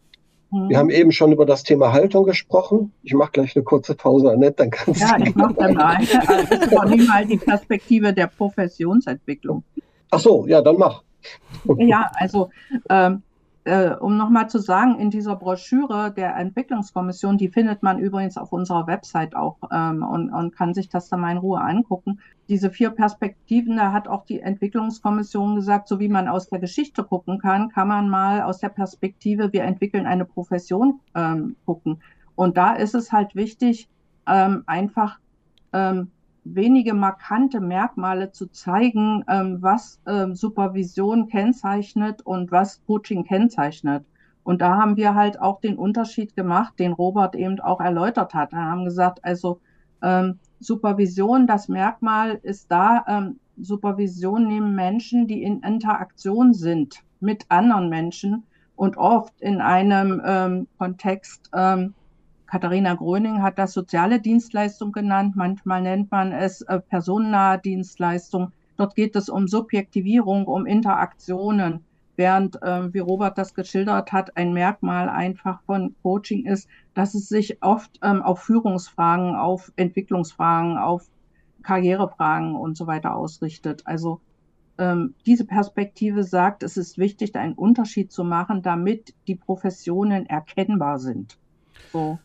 Mhm. Wir haben eben schon über das Thema Haltung gesprochen. Ich mache gleich eine kurze Pause, Annette, dann kannst ja, du. Ja, ich mache dann mal. Das ist doch nicht mal die Perspektive der Professionsentwicklung. Ach so, ja, dann mach. Ja, also ähm, äh, um nochmal zu sagen, in dieser Broschüre der Entwicklungskommission, die findet man übrigens auf unserer Website auch ähm, und, und kann sich das dann mal in Ruhe angucken. Diese vier Perspektiven, da hat auch die Entwicklungskommission gesagt, so wie man aus der Geschichte gucken kann, kann man mal aus der Perspektive, wir entwickeln eine Profession ähm, gucken. Und da ist es halt wichtig, ähm, einfach ähm, wenige markante Merkmale zu zeigen, ähm, was ähm, Supervision kennzeichnet und was Coaching kennzeichnet. Und da haben wir halt auch den Unterschied gemacht, den Robert eben auch erläutert hat. Wir haben gesagt, also ähm, Supervision, das Merkmal ist da, ähm, Supervision nehmen Menschen, die in Interaktion sind mit anderen Menschen und oft in einem ähm, Kontext ähm, Katharina Gröning hat das soziale Dienstleistung genannt. Manchmal nennt man es äh, personennahe Dienstleistung. Dort geht es um Subjektivierung, um Interaktionen. Während, äh, wie Robert das geschildert hat, ein Merkmal einfach von Coaching ist, dass es sich oft ähm, auf Führungsfragen, auf Entwicklungsfragen, auf Karrierefragen und so weiter ausrichtet. Also ähm, diese Perspektive sagt, es ist wichtig, einen Unterschied zu machen, damit die Professionen erkennbar sind. So.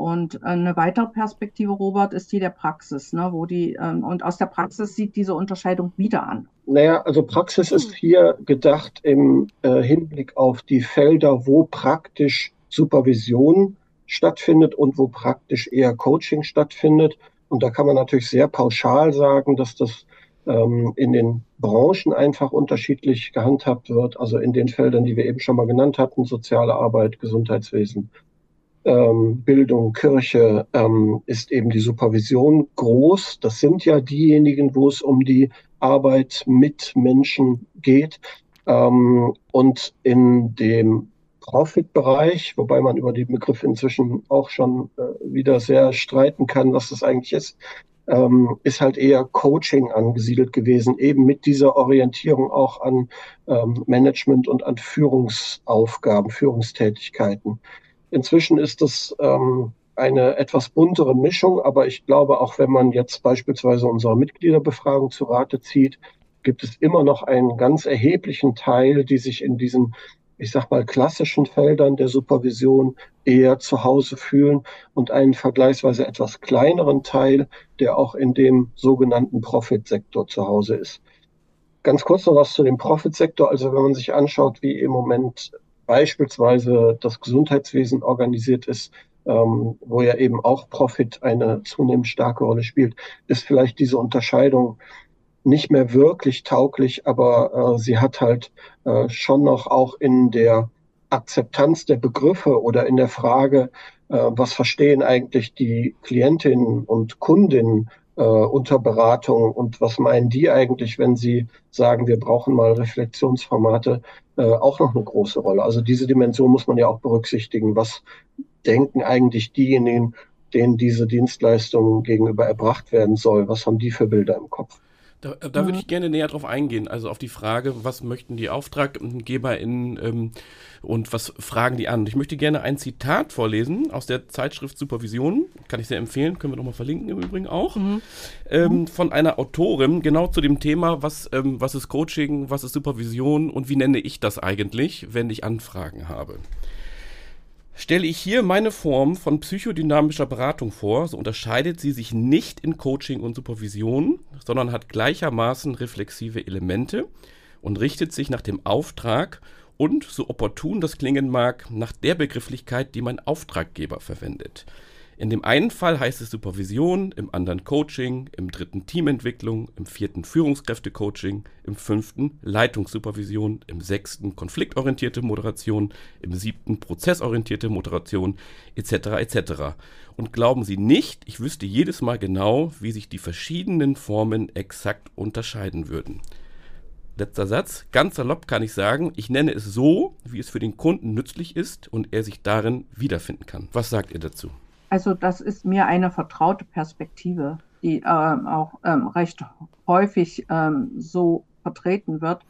Und eine weitere Perspektive, Robert, ist die der Praxis, ne, wo die, ähm, und aus der Praxis sieht diese Unterscheidung wieder an. Naja, also Praxis ist hier gedacht im äh, Hinblick auf die Felder, wo praktisch Supervision stattfindet und wo praktisch eher Coaching stattfindet. Und da kann man natürlich sehr pauschal sagen, dass das ähm, in den Branchen einfach unterschiedlich gehandhabt wird. Also in den Feldern, die wir eben schon mal genannt hatten, soziale Arbeit, Gesundheitswesen, ähm, Bildung, Kirche, ähm, ist eben die Supervision groß. Das sind ja diejenigen, wo es um die Arbeit mit Menschen geht. Ähm, und in dem Profit-Bereich, wobei man über die Begriffe inzwischen auch schon äh, wieder sehr streiten kann, was das eigentlich ist, ähm, ist halt eher Coaching angesiedelt gewesen, eben mit dieser Orientierung auch an ähm, Management und an Führungsaufgaben, Führungstätigkeiten. Inzwischen ist das ähm, eine etwas buntere Mischung, aber ich glaube, auch wenn man jetzt beispielsweise unsere Mitgliederbefragung zu Rate zieht, gibt es immer noch einen ganz erheblichen Teil, die sich in diesen ich sag mal, klassischen Feldern der Supervision eher zu Hause fühlen und einen vergleichsweise etwas kleineren Teil, der auch in dem sogenannten Profit-Sektor zu Hause ist. Ganz kurz noch was zu dem Profit-Sektor. Also wenn man sich anschaut, wie im Moment beispielsweise das Gesundheitswesen organisiert ist, ähm, wo ja eben auch Profit eine zunehmend starke Rolle spielt, ist vielleicht diese Unterscheidung nicht mehr wirklich tauglich, aber äh, sie hat halt äh, schon noch auch in der Akzeptanz der Begriffe oder in der Frage, äh, was verstehen eigentlich die Klientinnen und Kundinnen äh, unter Beratung und was meinen die eigentlich, wenn sie sagen, wir brauchen mal Reflexionsformate, äh, auch noch eine große Rolle. Also diese Dimension muss man ja auch berücksichtigen. Was denken eigentlich diejenigen, denen diese Leistung gegenüber erbracht werden soll? Was haben die für Bilder im Kopf? Da, da würde ich gerne näher drauf eingehen, also auf die Frage, was möchten die AuftraggeberInnen ähm, und was fragen die an. Ich möchte gerne ein Zitat vorlesen aus der Zeitschrift Supervision, kann ich sehr empfehlen, können wir nochmal verlinken im Übrigen auch, mhm. Ähm, von einer Autorin, genau zu dem Thema, was, ähm, was ist Coaching, was ist Supervision und wie nenne ich das eigentlich, wenn ich Anfragen habe stelle ich hier meine Form von psychodynamischer Beratung vor, so unterscheidet sie sich nicht in Coaching und Supervision, sondern hat gleichermaßen reflexive Elemente und richtet sich nach dem Auftrag und, so opportun das klingen mag, nach der Begrifflichkeit, die mein Auftraggeber verwendet. In dem einen Fall heißt es Supervision, im anderen Coaching, im dritten Teamentwicklung, im vierten Führungskräftecoaching, im fünften Leitungssupervision, im sechsten konfliktorientierte Moderation, im siebten prozessorientierte Moderation etc. etc. Und glauben Sie nicht, ich wüsste jedes Mal genau, wie sich die verschiedenen Formen exakt unterscheiden würden. Letzter Satz. Ganz salopp kann ich sagen, ich nenne es so, wie es für den Kunden nützlich ist und er sich darin wiederfinden kann. Was sagt ihr dazu? Also das ist mir eine vertraute Perspektive, die ähm, auch ähm, recht häufig ähm, so vertreten wird.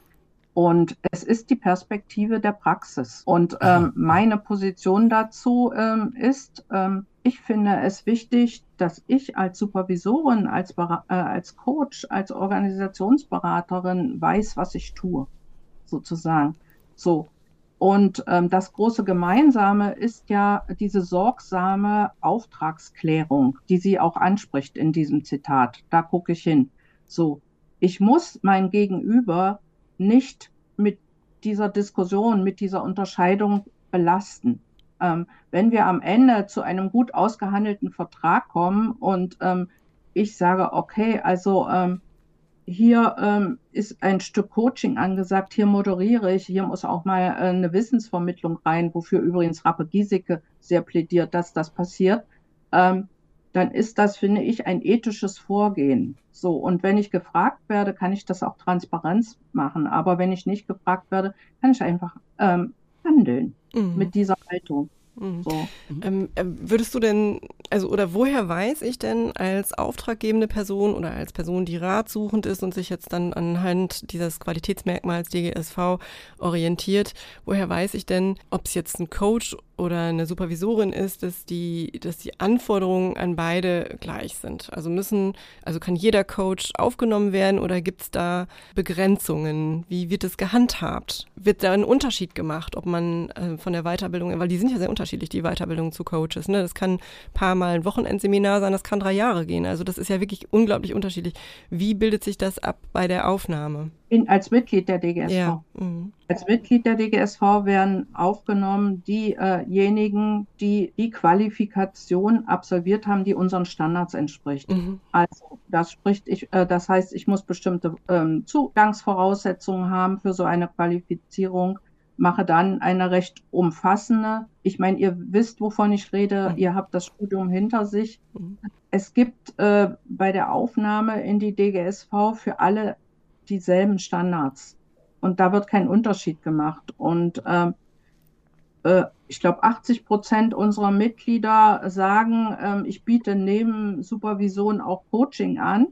Und es ist die Perspektive der Praxis. Und ähm, meine Position dazu ähm, ist, ähm, ich finde es wichtig, dass ich als Supervisorin, als, äh, als Coach, als Organisationsberaterin weiß, was ich tue, sozusagen. So, und ähm, das große Gemeinsame ist ja diese sorgsame Auftragsklärung, die sie auch anspricht in diesem Zitat. Da gucke ich hin. So, ich muss mein Gegenüber nicht mit dieser Diskussion, mit dieser Unterscheidung belasten. Ähm, wenn wir am Ende zu einem gut ausgehandelten Vertrag kommen und ähm, ich sage, okay, also ähm, hier ähm, ist ein Stück Coaching angesagt, hier moderiere ich, hier muss auch mal äh, eine Wissensvermittlung rein, wofür übrigens Rappe Giesecke sehr plädiert, dass das passiert, ähm, dann ist das, finde ich, ein ethisches Vorgehen. So, und wenn ich gefragt werde, kann ich das auch Transparenz machen. Aber wenn ich nicht gefragt werde, kann ich einfach ähm, handeln mhm. mit dieser Haltung. Mhm. So. Ähm, äh, würdest du denn, also oder woher weiß ich denn als auftraggebende Person oder als Person, die ratsuchend ist und sich jetzt dann anhand dieses Qualitätsmerkmals DGSV orientiert, woher weiß ich denn, ob es jetzt ein Coach oder eine Supervisorin ist, dass die, dass die Anforderungen an beide gleich sind. Also müssen, also kann jeder Coach aufgenommen werden oder gibt es da Begrenzungen? Wie wird es gehandhabt? Wird da ein Unterschied gemacht, ob man äh, von der Weiterbildung, weil die sind ja sehr unterschiedlich unterschiedlich, die Weiterbildung zu Coaches. Ne? Das kann ein paar Mal ein Wochenendseminar sein, das kann drei Jahre gehen. Also das ist ja wirklich unglaublich unterschiedlich. Wie bildet sich das ab bei der Aufnahme? In, als Mitglied der DGSV. Ja. Mhm. Als Mitglied der DGSV werden aufgenommen diejenigen, die die Qualifikation absolviert haben, die unseren Standards entspricht. Mhm. Also das spricht ich, äh, das heißt, ich muss bestimmte ähm, Zugangsvoraussetzungen haben für so eine Qualifizierung mache dann eine recht umfassende. Ich meine, ihr wisst, wovon ich rede. Ihr habt das Studium hinter sich. Mhm. Es gibt äh, bei der Aufnahme in die DGSV für alle dieselben Standards. Und da wird kein Unterschied gemacht. Und äh, äh, ich glaube, 80 Prozent unserer Mitglieder sagen, ähm, ich biete neben Supervision auch Coaching an.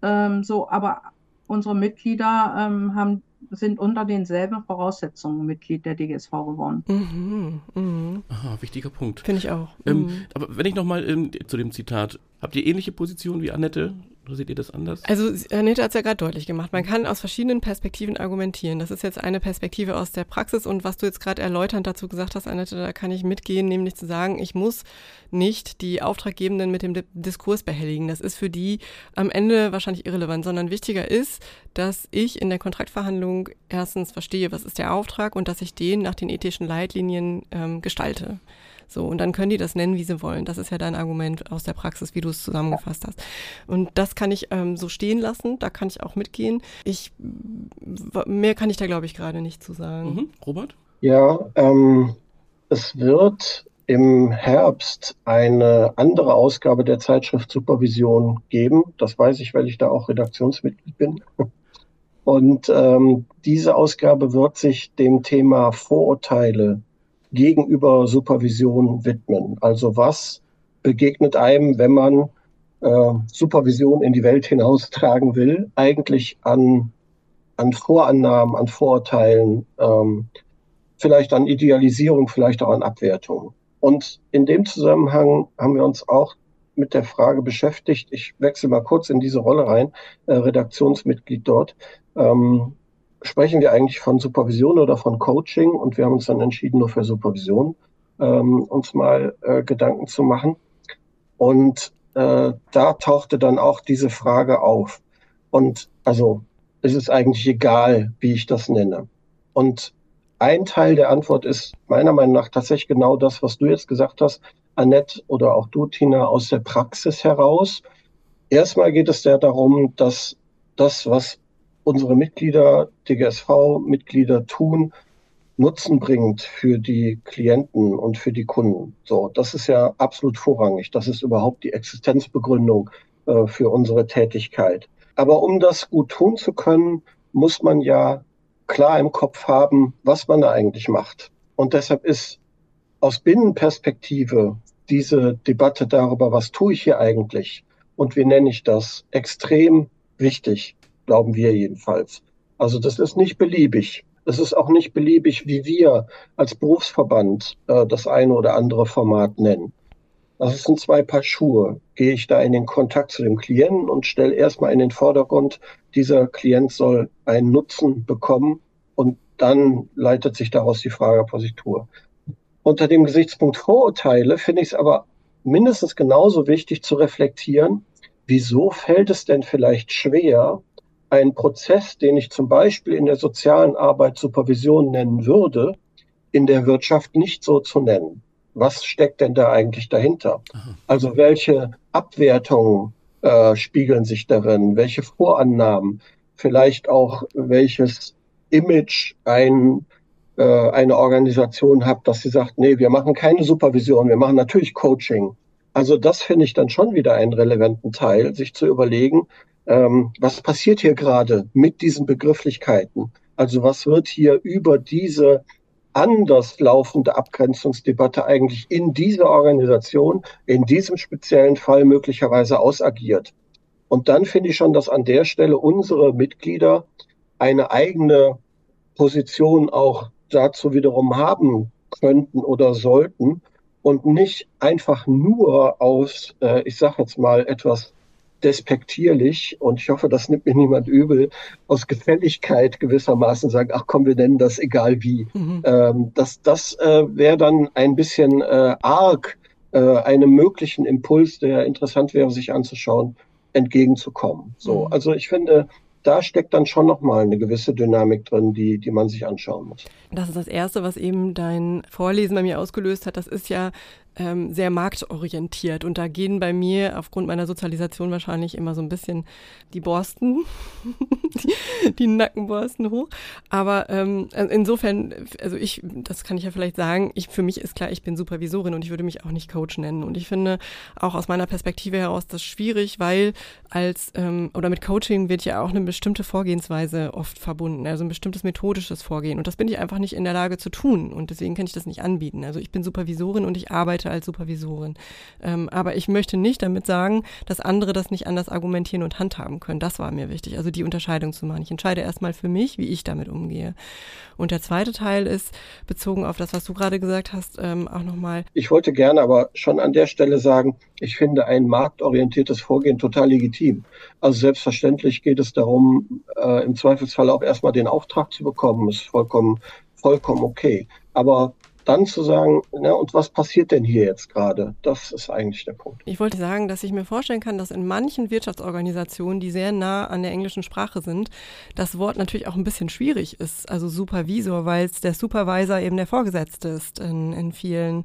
Ähm, so, aber unsere Mitglieder ähm, haben sind unter denselben Voraussetzungen Mitglied der DGSV geworden. Mhm, mh. Aha, wichtiger Punkt. Finde ich auch. Ähm, mhm. Aber wenn ich nochmal ähm, zu dem Zitat, habt ihr ähnliche Positionen wie Annette? Seht ihr das anders? Also Annette hat es ja gerade deutlich gemacht. Man kann aus verschiedenen Perspektiven argumentieren. Das ist jetzt eine Perspektive aus der Praxis und was du jetzt gerade erläuternd dazu gesagt hast, Annette, da kann ich mitgehen, nämlich zu sagen, ich muss nicht die Auftraggebenden mit dem Diskurs behelligen. Das ist für die am Ende wahrscheinlich irrelevant, sondern wichtiger ist, dass ich in der Kontraktverhandlung erstens verstehe, was ist der Auftrag und dass ich den nach den ethischen Leitlinien ähm, gestalte. So, und dann können die das nennen, wie sie wollen. Das ist ja dein Argument aus der Praxis, wie du es zusammengefasst hast. Und das kann ich ähm, so stehen lassen, da kann ich auch mitgehen. Ich, mehr kann ich da, glaube ich, gerade nicht zu sagen. Mhm. Robert? Ja, ähm, es wird im Herbst eine andere Ausgabe der Zeitschrift Supervision geben. Das weiß ich, weil ich da auch Redaktionsmitglied bin. Und ähm, diese Ausgabe wird sich dem Thema Vorurteile gegenüber Supervision widmen. Also was begegnet einem, wenn man äh, Supervision in die Welt hinaustragen will, eigentlich an, an Vorannahmen, an Vorurteilen, ähm, vielleicht an Idealisierung, vielleicht auch an Abwertung. Und in dem Zusammenhang haben wir uns auch mit der Frage beschäftigt, ich wechsle mal kurz in diese Rolle rein, äh, Redaktionsmitglied dort, ähm, sprechen wir eigentlich von Supervision oder von Coaching? Und wir haben uns dann entschieden, nur für Supervision ähm, uns mal äh, Gedanken zu machen. Und äh, da tauchte dann auch diese Frage auf. Und also es ist eigentlich egal, wie ich das nenne. Und ein Teil der Antwort ist meiner Meinung nach tatsächlich genau das, was du jetzt gesagt hast, Annette oder auch du, Tina, aus der Praxis heraus. Erstmal geht es ja darum, dass das, was unsere Mitglieder, DGSV-Mitglieder tun, Nutzen bringt für die Klienten und für die Kunden. So, das ist ja absolut vorrangig. Das ist überhaupt die Existenzbegründung äh, für unsere Tätigkeit. Aber um das gut tun zu können, muss man ja klar im Kopf haben, was man da eigentlich macht. Und deshalb ist aus Binnenperspektive diese Debatte darüber, was tue ich hier eigentlich und wie nenne ich das, extrem wichtig glauben wir jedenfalls. Also das ist nicht beliebig. Es ist auch nicht beliebig, wie wir als Berufsverband äh, das eine oder andere Format nennen. Das sind zwei Paar Schuhe. Gehe ich da in den Kontakt zu dem Klienten und stelle erstmal in den Vordergrund, dieser Klient soll einen Nutzen bekommen und dann leitet sich daraus die Frage, ich tue. Unter dem Gesichtspunkt Vorurteile finde ich es aber mindestens genauso wichtig zu reflektieren, wieso fällt es denn vielleicht schwer, einen Prozess, den ich zum Beispiel in der sozialen Arbeit Supervision nennen würde, in der Wirtschaft nicht so zu nennen. Was steckt denn da eigentlich dahinter? Aha. Also welche Abwertungen äh, spiegeln sich darin? Welche Vorannahmen? Vielleicht auch welches Image ein, äh, eine Organisation hat, dass sie sagt, nee, wir machen keine Supervision, wir machen natürlich Coaching. Also das finde ich dann schon wieder einen relevanten Teil, sich zu überlegen, ähm, was passiert hier gerade mit diesen Begrifflichkeiten? Also was wird hier über diese anders laufende Abgrenzungsdebatte eigentlich in dieser Organisation, in diesem speziellen Fall möglicherweise ausagiert? Und dann finde ich schon, dass an der Stelle unsere Mitglieder eine eigene Position auch dazu wiederum haben könnten oder sollten und nicht einfach nur aus, äh, ich sage jetzt mal, etwas despektierlich und ich hoffe, das nimmt mir niemand übel, aus Gefälligkeit gewissermaßen sagen, ach komm, wir nennen das egal wie. Mhm. Ähm, das das äh, wäre dann ein bisschen äh, arg äh, einem möglichen Impuls, der interessant wäre, sich anzuschauen, entgegenzukommen. So, mhm. also ich finde, da steckt dann schon nochmal eine gewisse Dynamik drin, die, die man sich anschauen muss. Das ist das Erste, was eben dein Vorlesen bei mir ausgelöst hat. Das ist ja ähm, sehr marktorientiert. Und da gehen bei mir aufgrund meiner Sozialisation wahrscheinlich immer so ein bisschen die Borsten, die, die, Nackenborsten hoch. Aber ähm, insofern, also ich, das kann ich ja vielleicht sagen, ich, für mich ist klar, ich bin Supervisorin und ich würde mich auch nicht Coach nennen. Und ich finde auch aus meiner Perspektive heraus das schwierig, weil als, ähm, oder mit Coaching wird ja auch eine bestimmte Vorgehensweise oft verbunden, also ein bestimmtes methodisches Vorgehen. Und das bin ich einfach nicht in der Lage zu tun. Und deswegen kann ich das nicht anbieten. Also ich bin Supervisorin und ich arbeite arbeite als Supervisorin. Ähm, aber ich möchte nicht damit sagen, dass andere das nicht anders argumentieren und handhaben können. Das war mir wichtig, also die Unterscheidung zu machen. Ich entscheide erstmal für mich, wie ich damit umgehe. Und der zweite Teil ist bezogen auf das, was du gerade gesagt hast, ähm, auch nochmal. Ich wollte gerne aber schon an der Stelle sagen, ich finde ein marktorientiertes Vorgehen total legitim. Also selbstverständlich geht es darum, äh, im Zweifelsfall auch erstmal den Auftrag zu bekommen, ist vollkommen, vollkommen okay. Aber dann zu sagen, na, und was passiert denn hier jetzt gerade? Das ist eigentlich der Punkt. Ich wollte sagen, dass ich mir vorstellen kann, dass in manchen Wirtschaftsorganisationen, die sehr nah an der englischen Sprache sind, das Wort natürlich auch ein bisschen schwierig ist. Also Supervisor, weil es der Supervisor eben der Vorgesetzte ist in, in vielen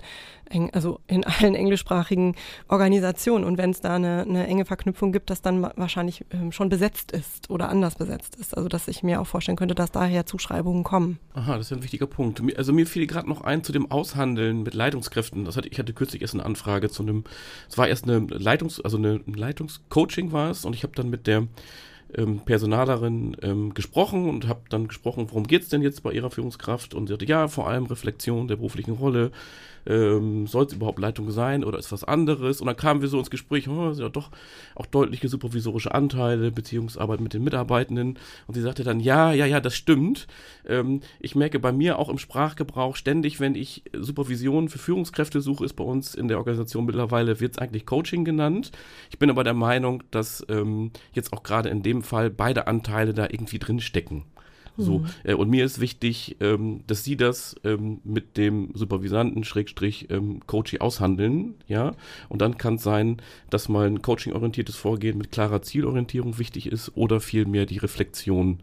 also in allen englischsprachigen Organisationen. Und wenn es da eine, eine, enge Verknüpfung gibt, dass dann wahrscheinlich ähm, schon besetzt ist oder anders besetzt ist. Also dass ich mir auch vorstellen könnte, dass daher Zuschreibungen kommen. Aha, das ist ein wichtiger Punkt. Also mir fiel gerade noch ein zu dem Aushandeln mit Leitungskräften. Das hatte, ich hatte kürzlich erst eine Anfrage zu einem, es war erst eine Leitungs-, also eine Leitungscoaching war es und ich habe dann mit der ähm, Personalerin ähm, gesprochen und habe dann gesprochen, worum geht es denn jetzt bei ihrer Führungskraft? Und sie sagte, ja, vor allem Reflexion der beruflichen Rolle, ähm, soll es überhaupt Leitung sein oder ist was anderes? Und dann kamen wir so ins Gespräch, oh, sind ja doch auch deutliche supervisorische Anteile, Beziehungsarbeit mit den Mitarbeitenden. Und sie sagte dann, ja, ja, ja, das stimmt. Ähm, ich merke bei mir auch im Sprachgebrauch ständig, wenn ich Supervision für Führungskräfte suche, ist bei uns in der Organisation mittlerweile, wird es eigentlich Coaching genannt. Ich bin aber der Meinung, dass ähm, jetzt auch gerade in dem Fall beide Anteile da irgendwie drin stecken. So, mhm. äh, und mir ist wichtig, ähm, dass Sie das ähm, mit dem Supervisanten Schrägstrich ähm, Coaching aushandeln, ja. Und dann kann es sein, dass mal ein coaching-orientiertes Vorgehen mit klarer Zielorientierung wichtig ist oder vielmehr die Reflexion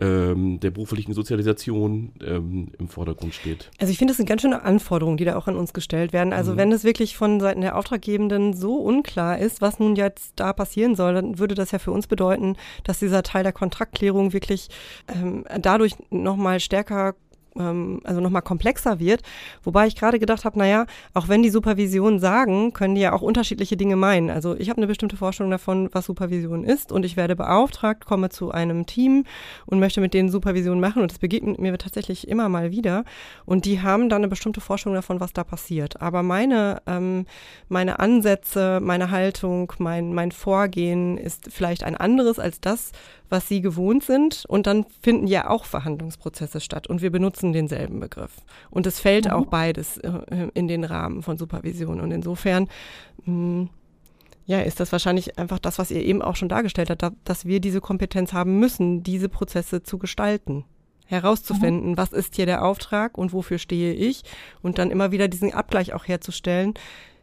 ähm, der beruflichen Sozialisation ähm, im Vordergrund steht. Also ich finde, das sind ganz schöne Anforderungen, die da auch an uns gestellt werden. Also mhm. wenn es wirklich von Seiten der Auftraggebenden so unklar ist, was nun jetzt da passieren soll, dann würde das ja für uns bedeuten, dass dieser Teil der Kontraktklärung wirklich ähm, dadurch nochmal stärker ähm, also nochmal komplexer wird. Wobei ich gerade gedacht habe, naja, auch wenn die Supervision sagen, können die ja auch unterschiedliche Dinge meinen. Also ich habe eine bestimmte Vorstellung davon, was Supervision ist und ich werde beauftragt, komme zu einem Team und möchte mit denen Supervision machen und das begegnet mir tatsächlich immer mal wieder und die haben dann eine bestimmte Vorstellung davon, was da passiert. Aber meine, ähm, meine Ansätze, meine Haltung, mein, mein Vorgehen ist vielleicht ein anderes als das, was sie gewohnt sind. Und dann finden ja auch Verhandlungsprozesse statt. Und wir benutzen denselben Begriff. Und es fällt mhm. auch beides äh, in den Rahmen von Supervision. Und insofern, mh, hm, ja, ist das wahrscheinlich einfach das, was ihr eben auch schon dargestellt habt, dass wir diese Kompetenz haben müssen, diese Prozesse zu gestalten herauszufinden, mhm. was ist hier der Auftrag und wofür stehe ich und dann immer wieder diesen Abgleich auch herzustellen.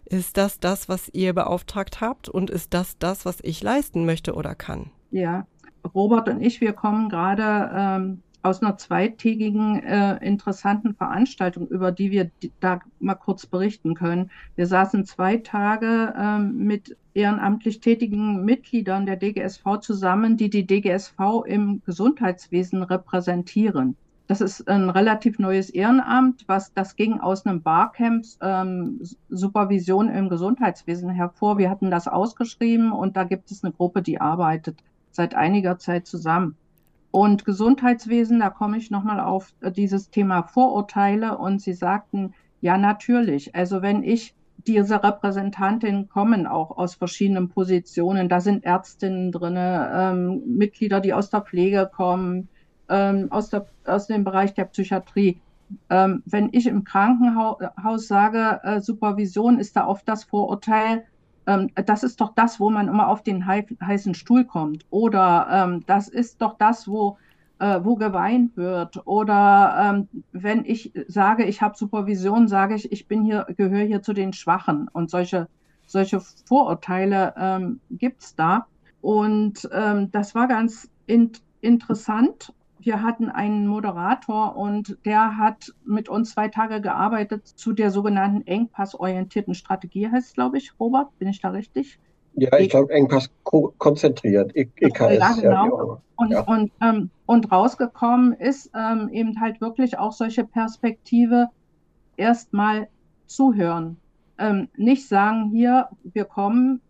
Ist das das, was ihr beauftragt habt und ist das das, was ich leisten möchte oder kann? Ja, Robert und ich, wir kommen gerade ähm, aus einer zweitägigen äh, interessanten Veranstaltung, über die wir da mal kurz berichten können. Wir saßen zwei Tage ähm, mit ehrenamtlich tätigen Mitgliedern der DGSV zusammen, die die DGSV im Gesundheitswesen repräsentieren. Das ist ein relativ neues Ehrenamt, was das ging aus einem Barcamp ähm, Supervision im Gesundheitswesen hervor. Wir hatten das ausgeschrieben und da gibt es eine Gruppe, die arbeitet seit einiger Zeit zusammen. Und Gesundheitswesen, da komme ich nochmal auf äh, dieses Thema Vorurteile. Und Sie sagten, ja, natürlich. Also wenn ich diese Repräsentantinnen kommen auch aus verschiedenen Positionen. Da sind Ärztinnen drin, ähm, Mitglieder, die aus der Pflege kommen, ähm, aus, der, aus dem Bereich der Psychiatrie. Ähm, wenn ich im Krankenhaus sage, äh, Supervision ist da oft das Vorurteil, ähm, das ist doch das, wo man immer auf den heißen Stuhl kommt. Oder ähm, das ist doch das, wo, äh, wo geweint wird. Oder ähm, wenn ich sage, ich habe Supervision, sage ich, ich bin hier, gehöre hier zu den Schwachen. Und solche, solche Vorurteile ähm, gibt es da. Und ähm, das war ganz in interessant wir hatten einen Moderator und der hat mit uns zwei Tage gearbeitet zu der sogenannten engpassorientierten Strategie, heißt glaube ich. Robert, bin ich da richtig? Ja, ich glaube Engpass konzentriert, EKS. E ja, genau. und, ja. und, ähm, und rausgekommen ist ähm, eben halt wirklich auch solche Perspektive, erstmal zuhören. Ähm, nicht sagen, hier, wir kommen,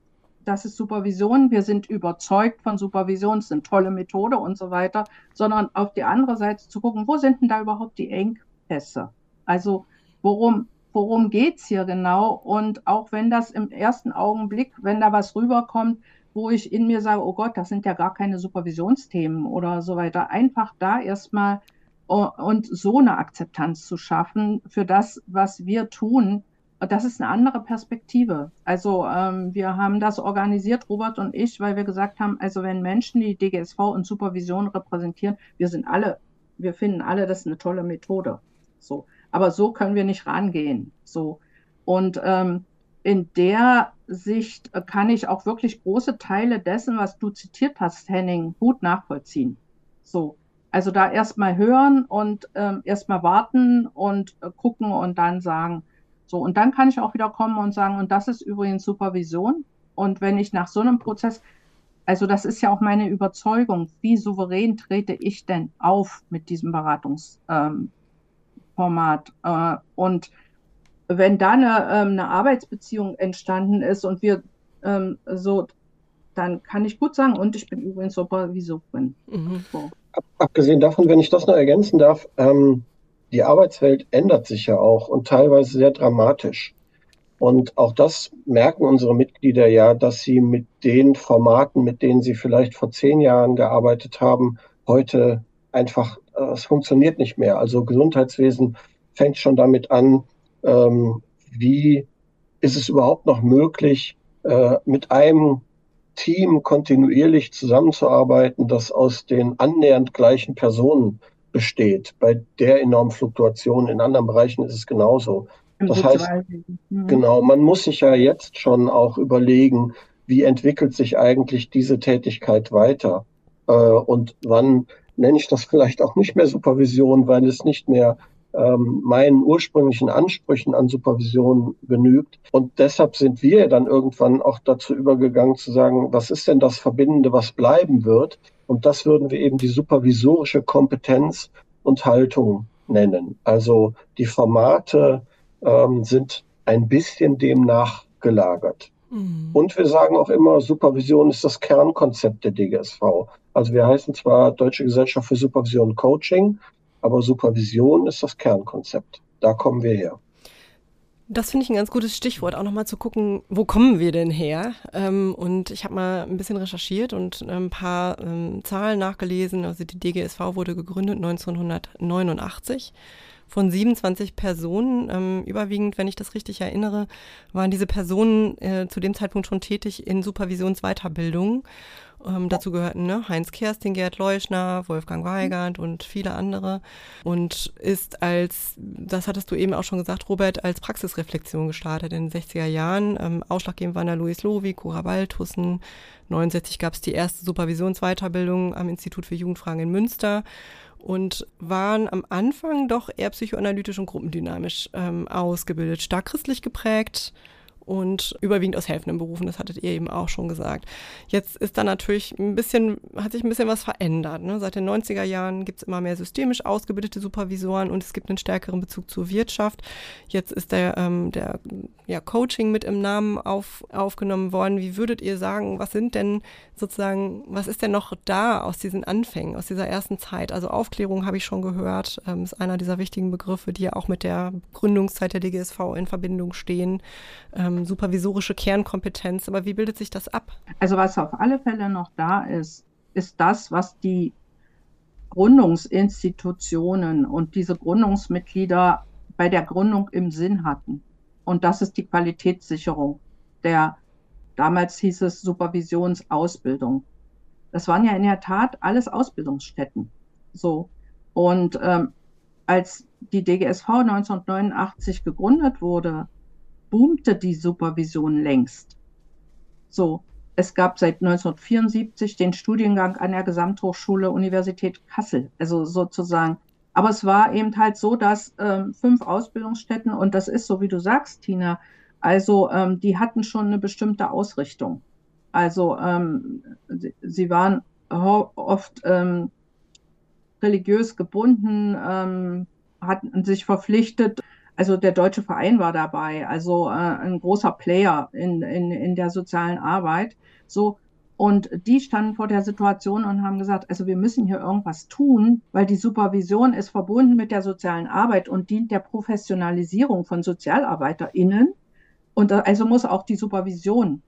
das ist Supervision, wir sind überzeugt von Supervision, es ist eine tolle Methode und so weiter, sondern auf die andere Seite zu gucken, wo sind denn da überhaupt die Engpässe? Also worum, worum geht's hier genau? Und auch wenn das im ersten Augenblick, wenn da was rüberkommt, wo ich in mir sage, oh Gott, das sind ja gar keine Supervisionsthemen oder so weiter, einfach da erstmal und so eine Akzeptanz zu schaffen für das, was wir tun, das ist eine andere Perspektive. Also ähm, wir haben das organisiert, Robert und ich, weil wir gesagt haben, also wenn Menschen die DGSV und Supervision repräsentieren, wir sind alle, wir finden alle, das ist eine tolle Methode. So, aber so können wir nicht rangehen. So und ähm, in der Sicht kann ich auch wirklich große Teile dessen, was du zitiert hast, Henning, gut nachvollziehen. So, also da erstmal hören und ähm, erstmal warten und äh, gucken und dann sagen, so, und dann kann ich auch wieder kommen und sagen, und das ist übrigens Supervision. Und wenn ich nach so einem Prozess, also das ist ja auch meine Überzeugung, wie souverän trete ich denn auf mit diesem Beratungsformat? Ähm, äh, und wenn da eine, ähm, eine, Arbeitsbeziehung entstanden ist und wir ähm, so, dann kann ich gut sagen, und ich bin übrigens Supervisorin. Mhm. So. Abgesehen davon, wenn ich das noch ergänzen darf, ähm, die Arbeitswelt ändert sich ja auch und teilweise sehr dramatisch. Und auch das merken unsere Mitglieder ja, dass sie mit den Formaten, mit denen sie vielleicht vor zehn Jahren gearbeitet haben, heute einfach, äh, es funktioniert nicht mehr. Also Gesundheitswesen fängt schon damit an, ähm, wie ist es überhaupt noch möglich, äh, mit einem Team kontinuierlich zusammenzuarbeiten, das aus den annähernd gleichen Personen besteht. Bei der enormen Fluktuation in anderen Bereichen ist es genauso. Das heißt, mhm. genau, man muss sich ja jetzt schon auch überlegen, wie entwickelt sich eigentlich diese Tätigkeit weiter äh, und wann nenne ich das vielleicht auch nicht mehr Supervision, weil es nicht mehr ähm, meinen ursprünglichen Ansprüchen an Supervision genügt. Und deshalb sind wir dann irgendwann auch dazu übergegangen zu sagen, was ist denn das Verbindende, was bleiben wird? Und das würden wir eben die supervisorische Kompetenz und Haltung nennen. Also die Formate ähm, sind ein bisschen demnach gelagert. Mhm. Und wir sagen auch immer, Supervision ist das Kernkonzept der DGSV. Also wir heißen zwar Deutsche Gesellschaft für Supervision und Coaching, aber Supervision ist das Kernkonzept. Da kommen wir her. Das finde ich ein ganz gutes Stichwort, auch nochmal zu gucken, wo kommen wir denn her? Ähm, und ich habe mal ein bisschen recherchiert und ein paar ähm, Zahlen nachgelesen. Also die DGSV wurde gegründet 1989 von 27 Personen. Ähm, überwiegend, wenn ich das richtig erinnere, waren diese Personen äh, zu dem Zeitpunkt schon tätig in Supervisionsweiterbildung. Ähm, dazu gehörten ne, Heinz Kerstin, Gerd Leuschner, Wolfgang Weigand und viele andere. Und ist als, das hattest du eben auch schon gesagt, Robert, als Praxisreflexion gestartet in den 60er Jahren. Ähm, ausschlaggebend waren da Louis Lowy, Cora Baltussen. 69 gab es die erste Supervisionsweiterbildung am Institut für Jugendfragen in Münster und waren am Anfang doch eher psychoanalytisch und gruppendynamisch ähm, ausgebildet, stark christlich geprägt und überwiegend aus helfenden Berufen, das hattet ihr eben auch schon gesagt. Jetzt ist da natürlich ein bisschen, hat sich ein bisschen was verändert. Ne? Seit den 90er Jahren gibt es immer mehr systemisch ausgebildete Supervisoren und es gibt einen stärkeren Bezug zur Wirtschaft. Jetzt ist der, ähm, der ja, Coaching mit im Namen auf, aufgenommen worden. Wie würdet ihr sagen, was sind denn sozusagen, was ist denn noch da aus diesen Anfängen, aus dieser ersten Zeit? Also Aufklärung habe ich schon gehört, ähm, ist einer dieser wichtigen Begriffe, die ja auch mit der Gründungszeit der DGSV in Verbindung stehen. Ähm, supervisorische Kernkompetenz. Aber wie bildet sich das ab? Also was auf alle Fälle noch da ist, ist das, was die Gründungsinstitutionen und diese Gründungsmitglieder bei der Gründung im Sinn hatten. Und das ist die Qualitätssicherung der damals hieß es Supervisionsausbildung. Das waren ja in der Tat alles Ausbildungsstätten. So. Und ähm, als die DGSV 1989 gegründet wurde, boomte die Supervision längst. So, es gab seit 1974 den Studiengang an der Gesamthochschule Universität Kassel, also sozusagen. Aber es war eben halt so, dass ähm, fünf Ausbildungsstätten, und das ist so, wie du sagst, Tina, also ähm, die hatten schon eine bestimmte Ausrichtung. Also ähm, sie, sie, waren oft ähm, religiös gebunden, ähm, hatten sich verpflichtet, also der Deutsche Verein war dabei, also äh, ein großer Player in, in, in der sozialen Arbeit. So, und die standen vor der Situation und haben gesagt, also wir müssen hier irgendwas tun, weil die Supervision ist verbunden mit der sozialen Arbeit und dient der Professionalisierung von SozialarbeiterInnen. Und also muss auch die Supervision